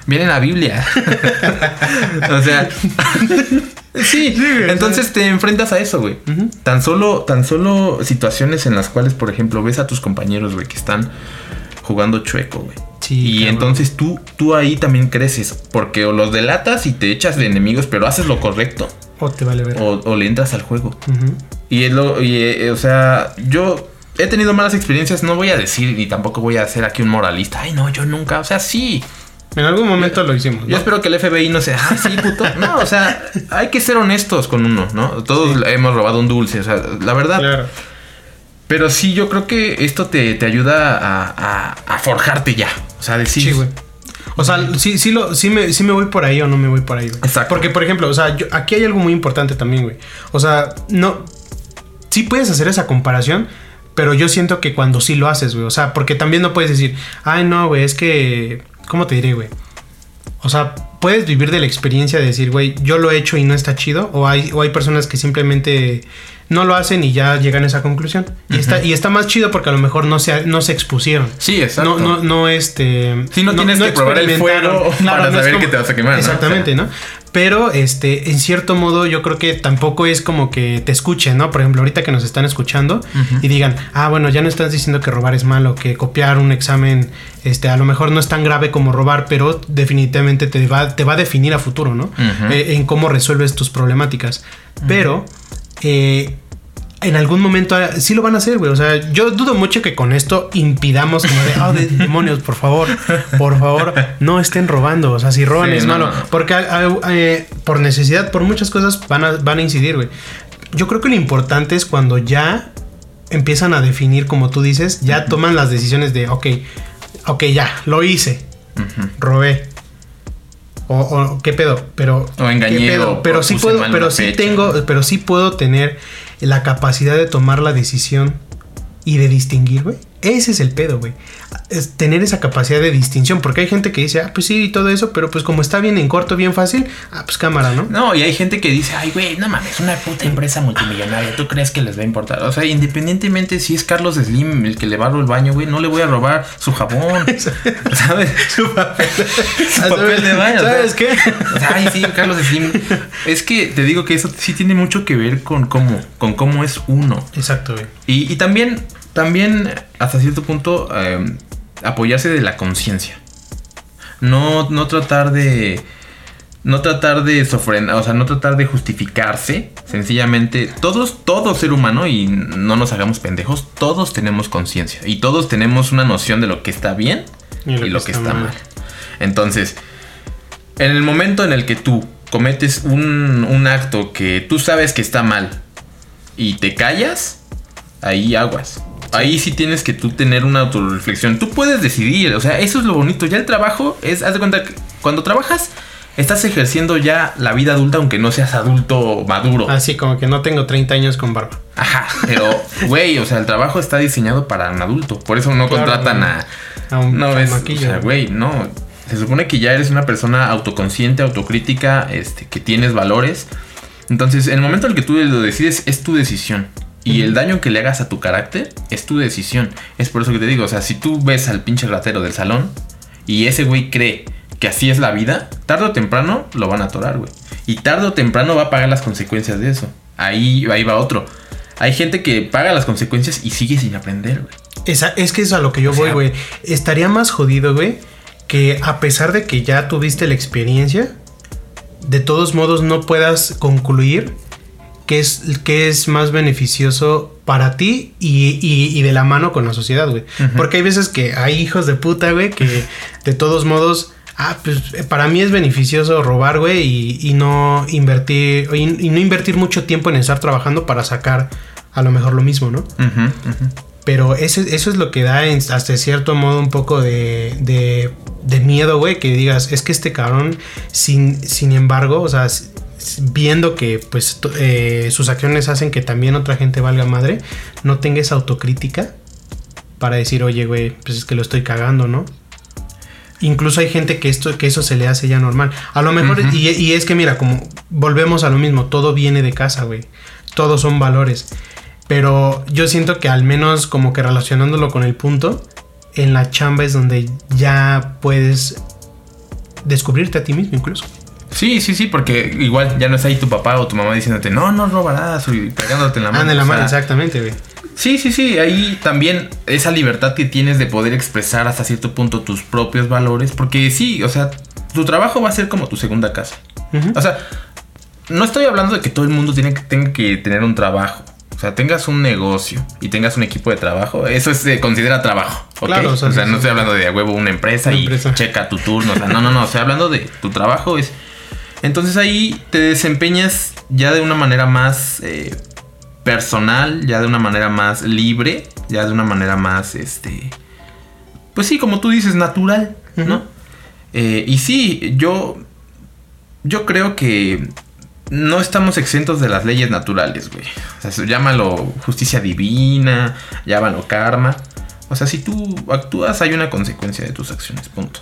viene en la Biblia. o sea. sí, entonces te enfrentas a eso, güey. Tan solo, tan solo situaciones en las cuales, por ejemplo, ves a tus compañeros, güey, que están jugando chueco, güey y entonces tú, tú ahí también creces, porque o los delatas y te echas de enemigos, pero haces lo correcto. O te vale ver. O, le entras al juego. Y es lo, y, eh, o sea, yo he tenido malas experiencias, no voy a decir, ni tampoco voy a ser aquí un moralista. Ay, no, yo nunca, o sea, sí. En algún momento lo hicimos. Yo espero que el FBI no sea, ah, sí, puto. No, o sea, hay que ser honestos con uno, ¿no? Todos hemos robado un dulce, o sea, la verdad. Claro. Pero sí, yo creo que esto te, ayuda a, forjarte ya. O sea, decir. Sí, güey. O sea, sí, sí, lo, sí, me, sí me voy por ahí o no me voy por ahí, güey. Exacto. Porque, por ejemplo, o sea, aquí hay algo muy importante también, güey. O sea, no. Sí puedes hacer esa comparación, pero yo siento que cuando sí lo haces, güey. O sea, porque también no puedes decir, ay, no, güey, es que. ¿Cómo te diré, güey? O sea, puedes vivir de la experiencia de decir, güey, yo lo he hecho y no está chido. O hay, o hay personas que simplemente no lo hacen y ya llegan a esa conclusión. Y, está, y está más chido porque a lo mejor no se, no se expusieron. Sí, exacto. No, no, no este. Sí, no, tienes que probar el fuego para saber que te vas a quemar. Exactamente, ¿no? Pero, este, en cierto modo, yo creo que tampoco es como que te escuchen, ¿no? Por ejemplo, ahorita que nos están escuchando y digan, ah, bueno, ya no estás diciendo que robar es malo, que copiar un examen, este, a lo mejor no es tan grave como robar, pero definitivamente te va, te va a definir a futuro, ¿no? Eh, en cómo resuelves tus problemáticas. Pero, eh, en algún momento ah, sí lo van a hacer, güey. O sea, yo dudo mucho que con esto impidamos como de, oh, demonios, por favor, por favor, no estén robando. O sea, si roban es malo. Porque ah, eh, por necesidad, por muchas cosas van a, van a incidir, güey. Yo creo que lo importante es cuando ya empiezan a definir, como tú dices, ya toman las decisiones de, ok, ok, ya, lo hice, robé. O, qué pedo, pero o engañé, pero sí puedo, pero sí tengo, pero sí puedo tener la capacidad de tomar la decisión y de distinguir, güey. Ese es el pedo, güey. Es tener esa capacidad de distinción. Porque hay gente que dice, ah, pues sí, y todo eso, pero pues como está bien en corto, bien fácil, ah, pues cámara, ¿no? No, y hay gente que dice, ay, güey, no mames, una puta empresa multimillonaria, ¿tú crees que les va a importar? O sea, independientemente si es Carlos Slim el que le barro el baño, güey, no le voy a robar su jabón, ¿sabes? su papel, su papel de baño. ¿Sabes qué? ay, sí, Carlos Slim. Es que te digo que eso sí tiene mucho que ver con cómo, con cómo es uno. Exacto, güey. Y, y también también, hasta cierto punto, em, apoyarse de la conciencia. No, no tratar de. No tratar de sofrenar, o sea, no tratar de justificarse. Sencillamente, todos, todo ser humano, y no nos hagamos pendejos, todos tenemos conciencia. Y todos tenemos una noción de lo que está bien y lo, que, está, mal. Entonces, en el momento en el que tú cometes un, un acto que tú sabes que está mal y te callas, ahí aguas ahí sí tienes que tú tener una autorreflexión. Tú puedes decidir, o sea, eso es lo bonito. Ya el trabajo es, haz de cuenta que cuando trabajas, estás ejerciendo ya la vida adulta, aunque no seas adulto maduro. Así como que no tengo 30 años con barba. Ajá, pero, güey, o sea, el trabajo está diseñado para un adulto. Por eso no contratan a. A un no, es, o sea, güey, no. Se supone que ya eres una persona autoconsciente, autocrítica, este, que tienes valores. Entonces, en el momento en el que tú lo decides, es tu decisión. Y el daño que le hagas a tu carácter es tu decisión. Es por eso que te digo, o sea, si tú ves al pinche ratero del salón y ese güey cree que así es la vida, tarde o temprano lo van a atorar, güey. Y tarde o temprano va a pagar las consecuencias de eso. Ahí, ahí va otro. Hay gente que paga las consecuencias y sigue sin aprender, güey. Esa, es que es a lo que yo voy, güey. Estaría más jodido, güey, que a pesar de que ya tuviste la experiencia, de todos modos no puedas concluir qué es, qué es más beneficioso para ti y, de la mano con la sociedad, güey. Porque hay veces que hay hijos de puta, güey, que de todos modos, ah, pues para mí es beneficioso robar, güey, y, no invertir, y, no invertir mucho tiempo en estar trabajando para sacar a lo mejor lo mismo, ¿no? Pero eso es lo que da hasta cierto modo un poco de, de, de miedo, güey, que digas, es que este cabrón, sin, sin embargo, o sea, viendo que pues eh, sus acciones hacen que también otra gente valga madre, no tenga esa autocrítica para decir, oye, güey, pues es que lo estoy cagando, ¿no? Incluso hay gente que esto, que eso se le hace ya normal. A lo mejor, y, y, es que mira, como volvemos a lo mismo, todo viene de casa, güey. Todos son valores. Pero yo siento que al menos como que relacionándolo con el punto, en la chamba es donde ya puedes descubrirte a ti mismo incluso. Sí, sí, sí, porque igual ya no está ahí tu papá o tu mamá diciéndote, no, no robarás, y pegándote en la mano. Ah, en la mano, exactamente, güey. Sí, sí, sí, ahí también esa libertad que tienes de poder expresar hasta cierto punto tus propios valores, porque sí, o sea, tu trabajo va a ser como tu segunda casa. O sea, no estoy hablando de que todo el mundo tiene que, tenga que tener un trabajo. O sea, tengas un negocio y tengas un equipo de trabajo, eso se considera trabajo. Claro, o sea, no estoy hablando de a huevo una empresa y checa tu turno. O sea, no, no, no. Estoy hablando de tu trabajo es entonces ahí te desempeñas ya de una manera más eh, personal, ya de una manera más libre, ya de una manera más, este, pues sí, como tú dices, natural, ¿no? Eh, y sí, yo, yo creo que no estamos exentos de las leyes naturales, güey. O sea, llámalo justicia divina, llámalo karma. O sea, si tú actúas, hay una consecuencia de tus acciones, punto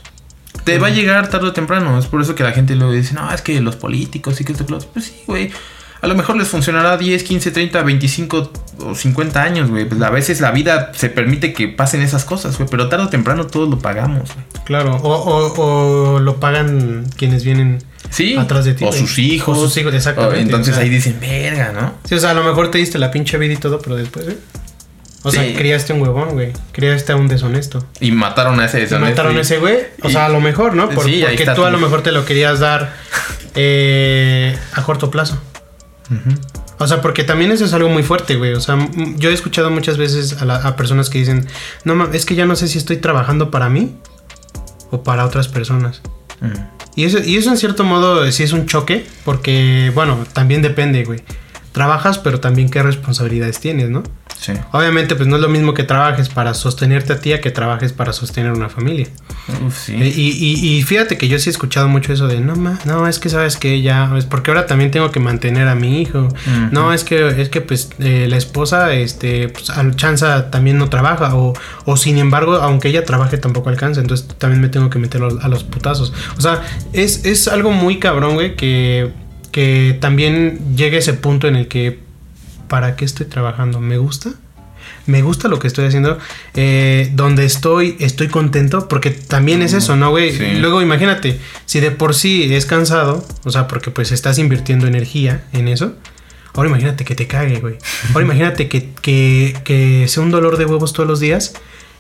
te va a llegar tarde o temprano. Es por eso que la gente luego dice, no, es que los políticos y que esto, Pues sí, güey. a lo mejor les funcionará 10, 15, 30, 25 o 50 años, güey. Pues a veces la vida se permite que pasen esas cosas, güey. Pero tarde o temprano todos lo pagamos, güey. Claro, o, lo pagan quienes vienen sí, atrás de ti. O sus hijos. O sus hijos, exactamente. entonces ahí dicen, verga, ¿no? Sí, o sea, a lo mejor te diste la pinche vida y todo, pero después, güey. O sea, criaste un huevón, güey. Criaste a un deshonesto. Y mataron a ese deshonesto. Y mataron a ese güey. O sea, a lo mejor, ¿no? porque tú a lo mejor te lo querías dar eh, a corto plazo. O sea, porque también eso es algo muy fuerte, güey. O sea, yo he escuchado muchas veces a, personas que dicen, no, es que ya no sé si estoy trabajando para mí o para otras personas. Mm. Y, eso, y eso en cierto modo sí es un choque, porque, bueno, también depende, güey trabajas, pero también qué responsabilidades tienes, ¿no? Sí. Obviamente, pues no es lo mismo que trabajes para sostenerte a ti a que trabajes para sostener una familia. Uf, sí. Eh, y, fíjate que yo sí he escuchado mucho eso de, no, ma, no, es que sabes que ya, es porque ahora también tengo que mantener a mi hijo. No, es que, es que pues eh, la esposa, este, pues chanza también no trabaja. O, o sin embargo, aunque ella trabaje, tampoco alcanza. Entonces también me tengo que meter a los putazos. O sea, es, es algo muy cabrón, güey, que que también llegue ese punto en el que, ¿para qué estoy trabajando? ¿Me gusta? me gusta lo que estoy haciendo, eh, donde estoy, estoy contento, porque también es eso, ¿no, güey? Luego imagínate, si de por sí es cansado, o sea, porque pues estás invirtiendo energía en eso, ahora imagínate que te cague, güey. Ahora imagínate que, que, que sea un dolor de huevos todos los días,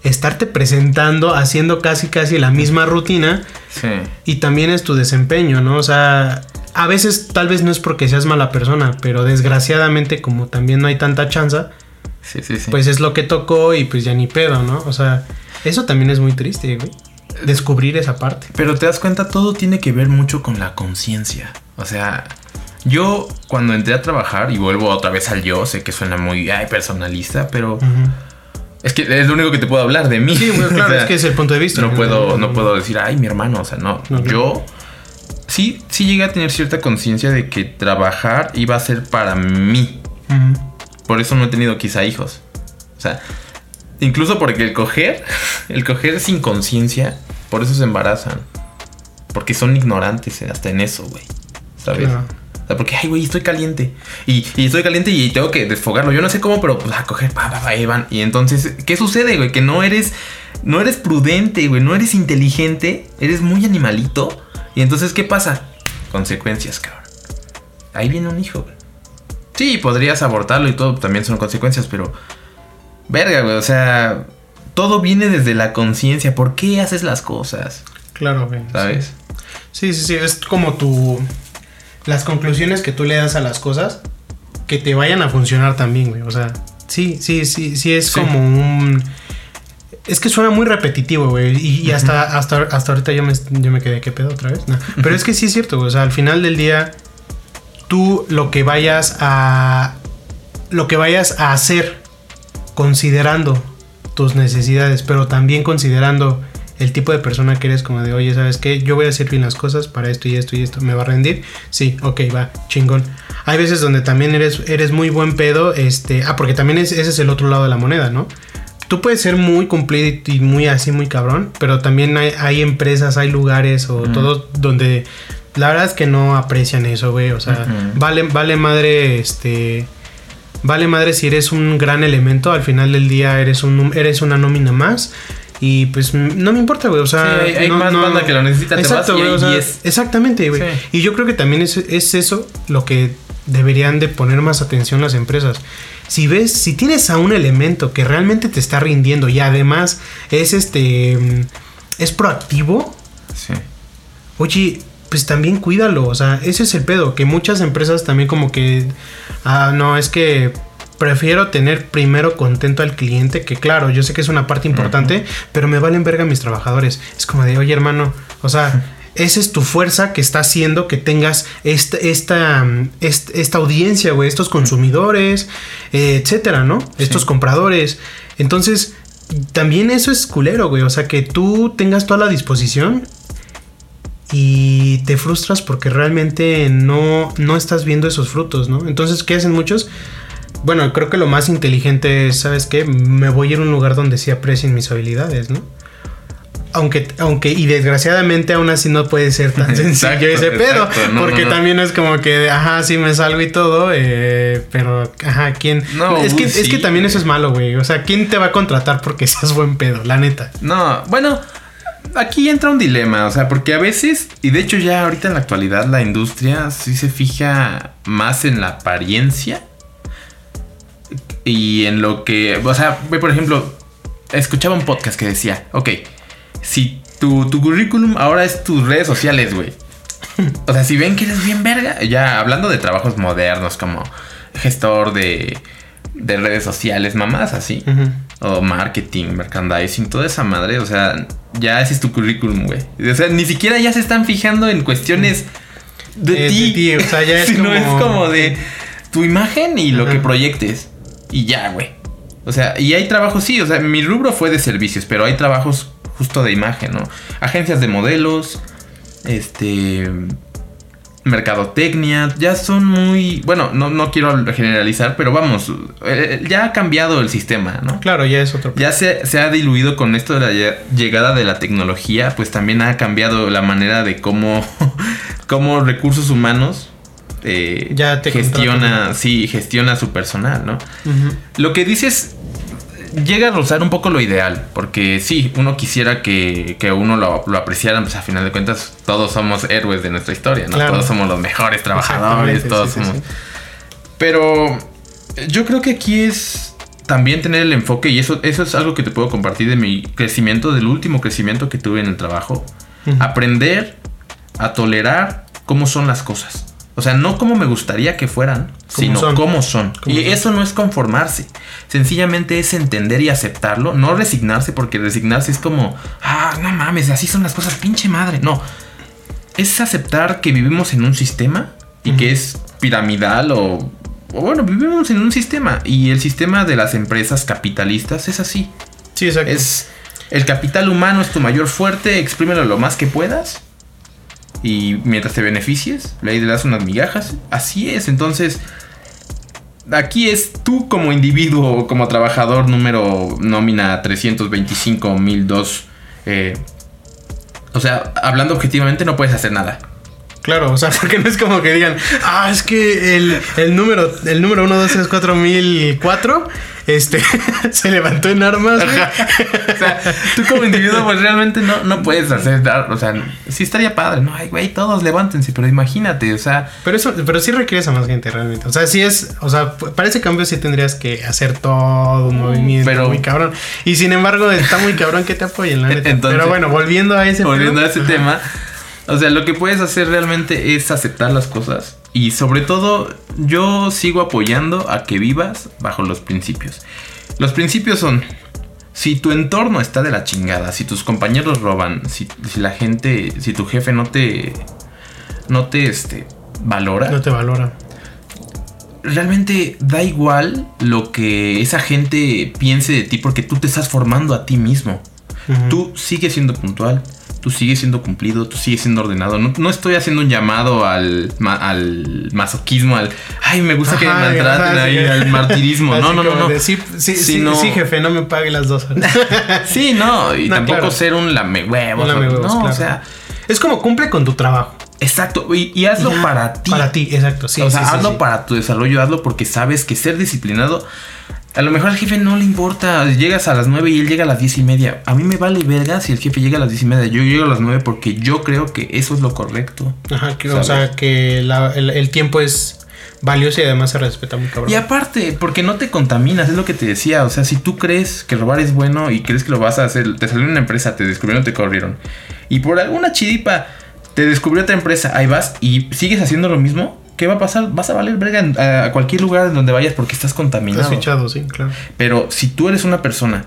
estarte presentando, haciendo casi, casi la misma rutina, sí. y también es tu desempeño, ¿no? O sea, a veces tal vez no es porque seas mala persona, pero desgraciadamente como también no hay tanta chanza, sí, sí, sí. pues es lo que tocó y pues ya ni pedo, ¿no? O sea, eso también es muy triste, güey. Descubrir esa parte. Pero te das cuenta, todo tiene que ver mucho con la conciencia. O sea, yo cuando entré a trabajar, y vuelvo otra vez al yo, sé que suena muy personalista, pero... Es que es lo único que te puedo hablar de mí. Sí, claro, es que es el punto de vista. No puedo, no puedo decir, ay, mi hermano, o sea, no. yo sí, sí llegué a tener cierta conciencia de que trabajar iba a ser para mí. Por eso no he tenido quizá hijos. O sea, incluso porque el coger, el coger sin conciencia, por eso se embarazan. Porque son ignorantes hasta en eso, güey. ¿Sabes? O sea, porque, ay, güey, estoy caliente. Y, estoy caliente y tengo que desfogarlo. Yo no sé cómo, pero pues a coger, pa, pa, pa, van. Y entonces, ¿qué sucede, güey? Que no eres, no eres prudente, güey. No eres inteligente. Eres muy animalito. Y entonces, ¿qué pasa? Consecuencias, cabrón. Ahí viene un hijo, güey. Sí, podrías abortarlo y todo, también son consecuencias, pero... Verga, güey, o sea... Todo viene desde la conciencia. ¿Por qué haces las cosas? Claro, güey. ¿Sabes? Sí. sí, sí, Es como tu... Las conclusiones que tú le das a las cosas que te vayan a funcionar también, güey. O sea, sí, sí, sí, sí es como un es que suena muy repetitivo, güey. Y, hasta, hasta, hasta ahorita yo me, yo me quedé, ¿qué pedo otra vez? Pero es que sí es cierto, güey. O sea, al final del día, tú lo que vayas a. Lo que vayas a hacer, considerando tus necesidades, pero también considerando el tipo de persona que eres, como de, oye, ¿sabes qué? Yo voy a hacer bien las cosas para esto y esto y esto. ¿Me va a rendir? Sí, ok, va, chingón. Hay veces donde también eres, eres muy buen pedo, este. Ah, porque también ese es el otro lado de la moneda, ¿no? Tú puedes ser muy cumplido y muy así, muy cabrón, pero también hay, empresas, hay lugares o todo donde la verdad es que no aprecian eso, güey. O sea, vale, vale madre, este. Vale madre si eres un gran elemento, al final del día eres, un, eres una nómina más. Y pues no me importa, güey. O sea, hay, más banda que lo necesita, Exacto, güey, Exactamente, güey. Y yo creo que también es, es eso lo que deberían de poner más atención las empresas si ves, si tienes a un elemento que realmente te está rindiendo y además es este, es proactivo, sí. oye, pues también cuídalo, o sea, ese es el pedo, que muchas empresas también como que, ah, no, es que prefiero tener primero contento al cliente, que claro, yo sé que es una parte importante, pero me valen verga mis trabajadores. Es como de, oye hermano, o sea, esa es tu fuerza que está haciendo que tengas esta, esta, esta, audiencia, güey, estos consumidores, eh, etcétera, ¿no? Estos compradores. Entonces, también eso es culero, güey. O sea, que tú tengas toda la disposición y te frustras porque realmente no, no estás viendo esos frutos, ¿no? Entonces, ¿qué hacen muchos? Bueno, creo que lo más inteligente es, ¿sabes qué? Me voy a ir a un lugar donde sí aprecien mis habilidades, ¿no? Aunque, aunque, y desgraciadamente aún así no puede ser tan sencillo ese pedo. porque también es como que, ajá, sí me salgo y todo, eh, pero, ajá, ¿quién? No, es, que, es que también eso es malo, güey. O sea, ¿quién te va a contratar porque seas buen pedo? La neta. No, bueno, aquí entra un dilema, o sea, porque a veces, y de hecho ya ahorita en la actualidad la industria sí se fija más en la apariencia y en lo que, o sea, por ejemplo, escuchaba un podcast que decía, ok, si tu, tu currículum ahora es tus redes sociales, güey. O sea, si ven que eres bien verga, ya hablando de trabajos modernos como gestor de, de redes sociales, mamás así, o marketing, merchandising, toda esa madre, o sea, ya ese es tu currículum, güey. O sea, ni siquiera ya se están fijando en cuestiones de, eh, ti. o sea, ya es como... es como de tu imagen y lo que proyectes. Y ya, güey. O sea, y hay trabajos, sí, o sea, mi rubro fue de servicios, pero hay trabajos justo de imagen, ¿no? Agencias de modelos, este mercadotecnia, ya son muy, bueno, no, no quiero generalizar, pero vamos, eh, ya ha cambiado el sistema, ¿no? Claro, ya es otro. Ya se, se, ha diluido con esto de la llegada de la tecnología, pues también ha cambiado la manera de cómo, cómo recursos humanos eh, ya te gestiona, sí, gestiona su personal, ¿no? Lo que dices llega a rozar un poco lo ideal, porque sí, uno quisiera que, uno lo, lo, apreciara, pues a final de cuentas todos somos héroes de nuestra historia, ¿no? Todos somos los mejores trabajadores, todos somos... Pero yo creo que aquí es también tener el enfoque, y eso, eso es algo que te puedo compartir de mi crecimiento, del último crecimiento que tuve en el trabajo. Aprender a tolerar cómo son las cosas. O sea, no como me gustaría que fueran, sino cómo son. y eso no es conformarse. Sencillamente es entender y aceptarlo. No resignarse, porque resignarse es como, ah, no mames, así son las cosas, pinche madre. No. Es aceptar que vivimos en un sistema y que es piramidal o, o, bueno, vivimos en un sistema. Y el sistema de las empresas capitalistas es así. Sí, exacto. Es el capital humano es tu mayor fuerte, exprímelo lo más que puedas y mientras te beneficies, le das unas migajas. Así es, entonces aquí es tú como individuo, como trabajador número nómina 325.002. Eh, o sea, hablando objetivamente no puedes hacer nada. Claro, o sea, porque no es como que digan, ah, es que el, el número, el número 1, 2, 3, 4, 1004 este, se levantó en armas. o sea, tú como individuo, pues realmente no, no puedes hacer, o sea, sí estaría padre, no, ay, güey, todos levántense, pero imagínate, o sea. Pero eso, pero sí requieres a más gente realmente. O sea, sí es, o sea, para ese cambio sí tendrías que hacer todo un movimiento pero, muy cabrón. Y sin embargo, está muy cabrón que te apoyen, la neta. pero bueno, volviendo a ese Volviendo a ese tema. O sea, lo que puedes hacer realmente es aceptar las cosas y sobre todo, yo sigo apoyando a que vivas bajo los principios. Los principios son, si tu entorno está de la chingada, si tus compañeros roban, si, la gente, si tu jefe no te, no te, este, valora. No te valora. Realmente da igual lo que esa gente piense de ti porque tú te estás formando a ti mismo. Tú sigues siendo puntual tú sigues siendo cumplido, tú sigues siendo ordenado. No, estoy haciendo un llamado al, al masoquismo, al, ay, me gusta que me maltraten ahí, al martirismo. no, no, no, no. sí, sí, sí, sí, jefe, no me pague las dos. sí, no, y tampoco ser un lame huevos. no, o sea. Es como cumple con tu trabajo. Exacto, y, hazlo para ti. Para ti, exacto, sí. O sea, hazlo para tu desarrollo, hazlo porque sabes que ser disciplinado a lo mejor al jefe no le importa. Llegas a las 9 y él llega a las 10 y media. A mí me vale verga si el jefe llega a las 10 y media. Yo llego a las 9 porque yo creo que eso es lo correcto. Ajá, que, o sea, que el, tiempo es valioso y además se respeta muy cabrón. Y aparte, porque no te contaminas, es lo que te decía. O sea, si tú crees que robar es bueno y crees que lo vas a hacer, te salió una empresa, te descubrieron, te corrieron. Y por alguna chidipa te descubrió otra empresa, ahí vas y sigues haciendo lo mismo ¿qué va a pasar? Vas a valer verga a cualquier lugar en donde vayas porque estás contaminado. Estás fichado, sí, claro. Pero si tú eres una persona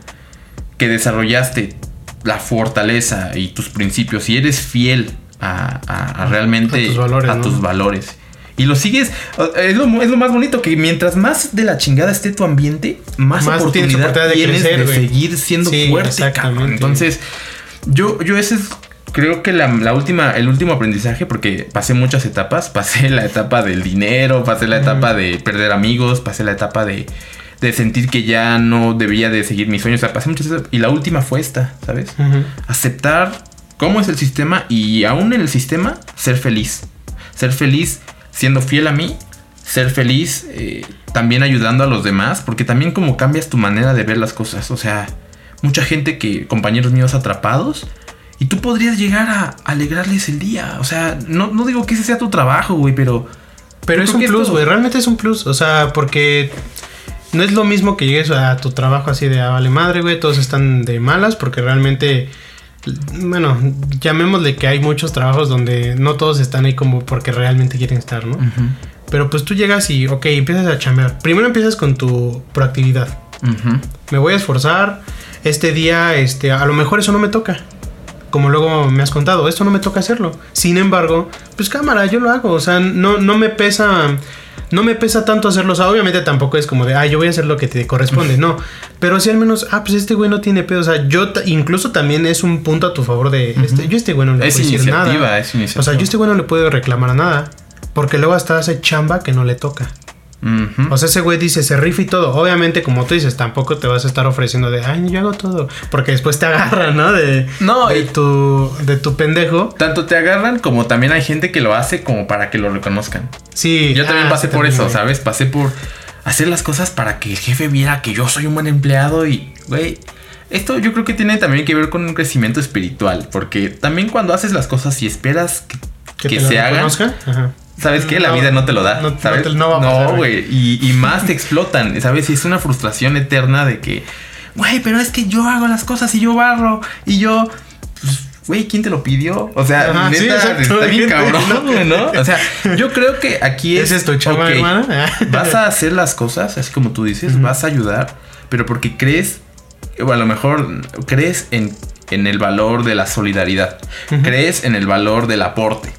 que desarrollaste la fortaleza y tus principios y eres fiel a, realmente a tus valores, a tus valores y lo sigues, es lo, más bonito que mientras más de la chingada esté tu ambiente, más, oportunidad tienes, de, seguir siendo fuerte. Entonces, yo, yo ese es creo que la, última, el último aprendizaje, porque pasé muchas etapas, pasé la etapa del dinero, pasé la etapa de perder amigos, pasé la etapa de, de sentir que ya no debía de seguir mis sueños. O sea, pasé muchas veces. Y la última fue esta, ¿sabes? Aceptar cómo es el sistema y aún en el sistema ser feliz. Ser feliz siendo fiel a mí, ser feliz eh, también ayudando a los demás, porque también como cambias tu manera de ver las cosas. O sea, mucha gente que, compañeros míos atrapados, y tú podrías llegar a alegrarles el día. O sea, no, no digo que ese sea tu trabajo, güey, pero... Pero es un plus, güey, realmente es un plus. O sea, porque no es lo mismo que llegues a tu trabajo así de, ah, vale madre, güey, todos están de malas, porque realmente bueno, llamémosle que hay muchos trabajos donde no todos están ahí como porque realmente quieren estar, ¿no? Pero pues tú llegas y, ok, empiezas a chambear. Primero empiezas con tu proactividad. Me voy a esforzar. Este día, este, a lo mejor eso no me toca. Como luego me has contado, esto no me toca hacerlo. Sin embargo, pues cámara, yo lo hago. O sea, no, no me pesa no me pesa tanto hacerlo. O sea, obviamente tampoco es como de, ah, yo voy a hacer lo que te corresponde. No. Pero sí al menos, ah, pues este güey no tiene pedo. O sea, yo incluso también es un punto a tu favor de, este, yo este güey no le puedo decir nada. Es iniciativa. O sea, yo este güey no le puedo reclamar a nada. Porque luego hasta hace chamba que no le toca. O sea, ese güey dice, se rifa y todo. Obviamente, como tú dices, tampoco te vas a estar ofreciendo de, ay, yo hago todo. Porque después te agarran, ¿no? De, no, de, tu, de tu pendejo. Tanto te agarran como también hay gente que lo hace como para que lo reconozcan. Sí. Yo también ah, pasé por eso, ¿sabes? Pasé por hacer las cosas para que el jefe viera que yo soy un buen empleado y, güey. Esto yo creo que tiene también que ver con un crecimiento espiritual, porque también cuando haces las cosas y esperas que, que, se hagan, Ajá ¿Sabes qué? La vida no te lo da. No, ¿sabes? No, güey. y, más te explotan. ¿Sabes? Y es una frustración eterna de que, güey, pero es que yo hago las cosas y yo barro y yo. Pues, güey, ¿quién te lo pidió? O sea, neta, está bien cabrón, ¿no? O sea, yo creo que aquí es. ¿Es esto, chava, vas a hacer las cosas, así como tú dices, vas a ayudar, pero porque crees, o a lo mejor crees en, en el valor de la solidaridad, crees en el valor del aporte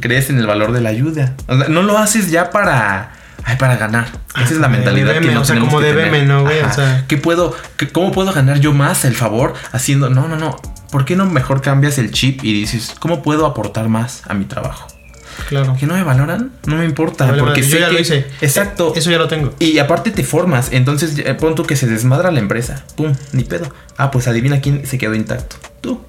crees en el valor de la ayuda. no lo haces ya para... Ay, para ganar. Esa es la mentalidad que no o sea, como de ¿no, güey? O sea, ¿qué puedo, ¿cómo puedo ganar yo más el favor haciendo? No, no, no. ¿Por qué no mejor cambias el chip y dices, ¿cómo puedo aportar más a mi trabajo? Claro. ¿Que no me valoran? No me importa. porque yo ya lo hice. Exacto. Eso ya lo tengo. Y aparte te formas. Entonces, pronto que se desmadra la empresa. Pum, ni pedo. Ah, pues adivina quién se quedó intacto. Tú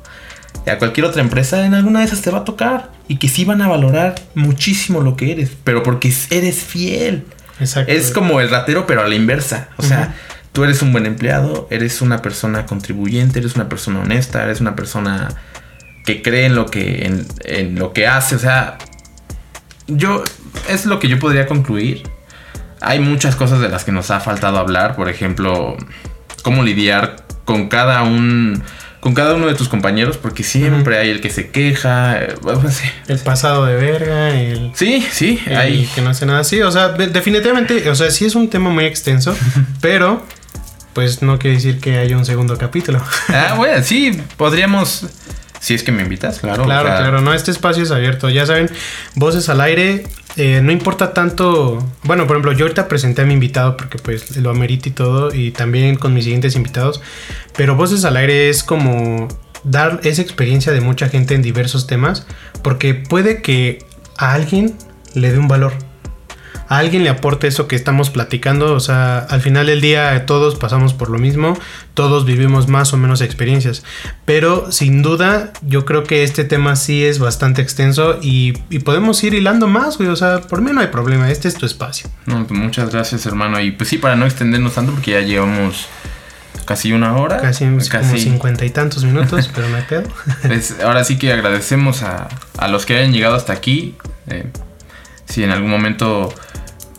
a cualquier otra empresa, en alguna de esas te va a tocar. Y que sí van a valorar muchísimo lo que eres, pero porque eres fiel. Exacto. Es como el ratero, pero a la inversa. O sea, tú eres un buen empleado, eres una persona contribuyente, eres una persona honesta, eres una persona que cree en lo que, en, en lo que hace. O sea, yo, es lo que yo podría concluir. Hay muchas cosas de las que nos ha faltado hablar. Por ejemplo, cómo lidiar con cada un con cada uno de tus compañeros, porque siempre hay el que se queja, eh, el pasado de verga, el... Sí, sí, hay... Que no hace nada. Así, o sea, definitivamente, o sea, sí es un tema muy extenso, pero pues no quiere decir que haya un segundo capítulo. ah, bueno, sí, podríamos... Si es que me invitas, claro. Claro, claro, no, este espacio es abierto. Ya saben, voces al aire, eh, no importa tanto. Bueno, por ejemplo, yo ahorita presenté a mi invitado porque pues lo amerita y todo, y también con mis siguientes invitados. Pero Voces al Aire es como dar esa experiencia de mucha gente en diversos temas, porque puede que a alguien le dé un valor a alguien le aporte eso que estamos platicando. O sea, al final del día todos pasamos por lo mismo, todos vivimos más o menos experiencias. Pero sin duda, yo creo que este tema sí es bastante extenso y, podemos ir hilando más, güey. O sea, por mí no hay problema, este es tu espacio. No, pues muchas gracias, hermano. Y pues sí, para no extendernos tanto, porque ya llevamos casi una hora. Casi, como cincuenta y tantos minutos, pero me quedo. Pues ahora sí que agradecemos a, los que hayan llegado hasta aquí. Eh, si en algún momento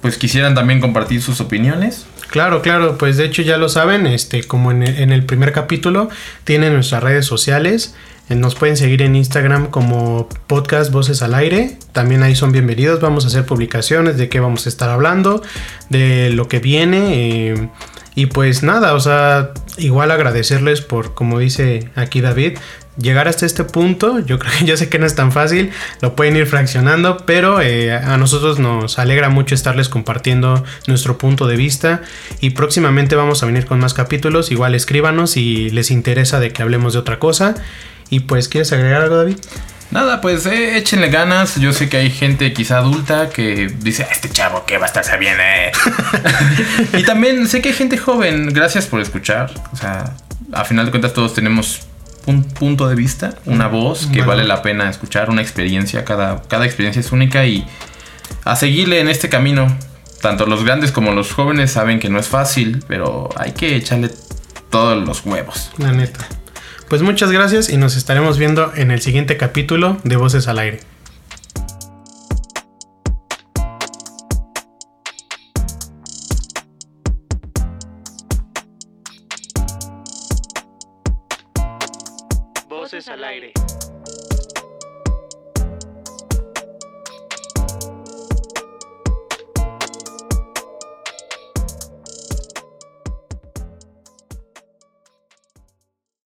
pues quisieran también compartir sus opiniones. Claro, claro, pues de hecho ya lo saben, este, como en el, primer capítulo, tienen nuestras redes sociales. Eh, nos pueden seguir en Instagram como podcast Voces al Aire. También ahí son bienvenidos. Vamos a hacer publicaciones de qué vamos a estar hablando, de lo que viene. Eh, y pues nada, o sea, igual agradecerles por, como dice aquí David, llegar hasta este punto. Yo creo que yo sé que no es tan fácil, lo pueden ir fraccionando, pero eh, a nosotros nos alegra mucho estarles compartiendo nuestro punto de vista y próximamente vamos a venir con más capítulos. Igual escríbanos si les interesa de que hablemos de otra cosa. Y pues, ¿quieres agregar algo, David? Nada, pues eh, échenle ganas. Yo sé que hay gente quizá adulta que dice, este chavo que va a estar bien, eh. y también sé que hay gente joven. Gracias por escuchar. O sea, a final de cuentas todos tenemos un punto de vista, una voz que vale la pena escuchar, una experiencia. Cada, cada experiencia es única y a seguirle en este camino. Tanto los grandes como los jóvenes saben que no es fácil, pero hay que echarle todos los huevos. La neta. Pues muchas gracias y nos estaremos viendo en el siguiente capítulo de Voces al Aire. Voces al Aire.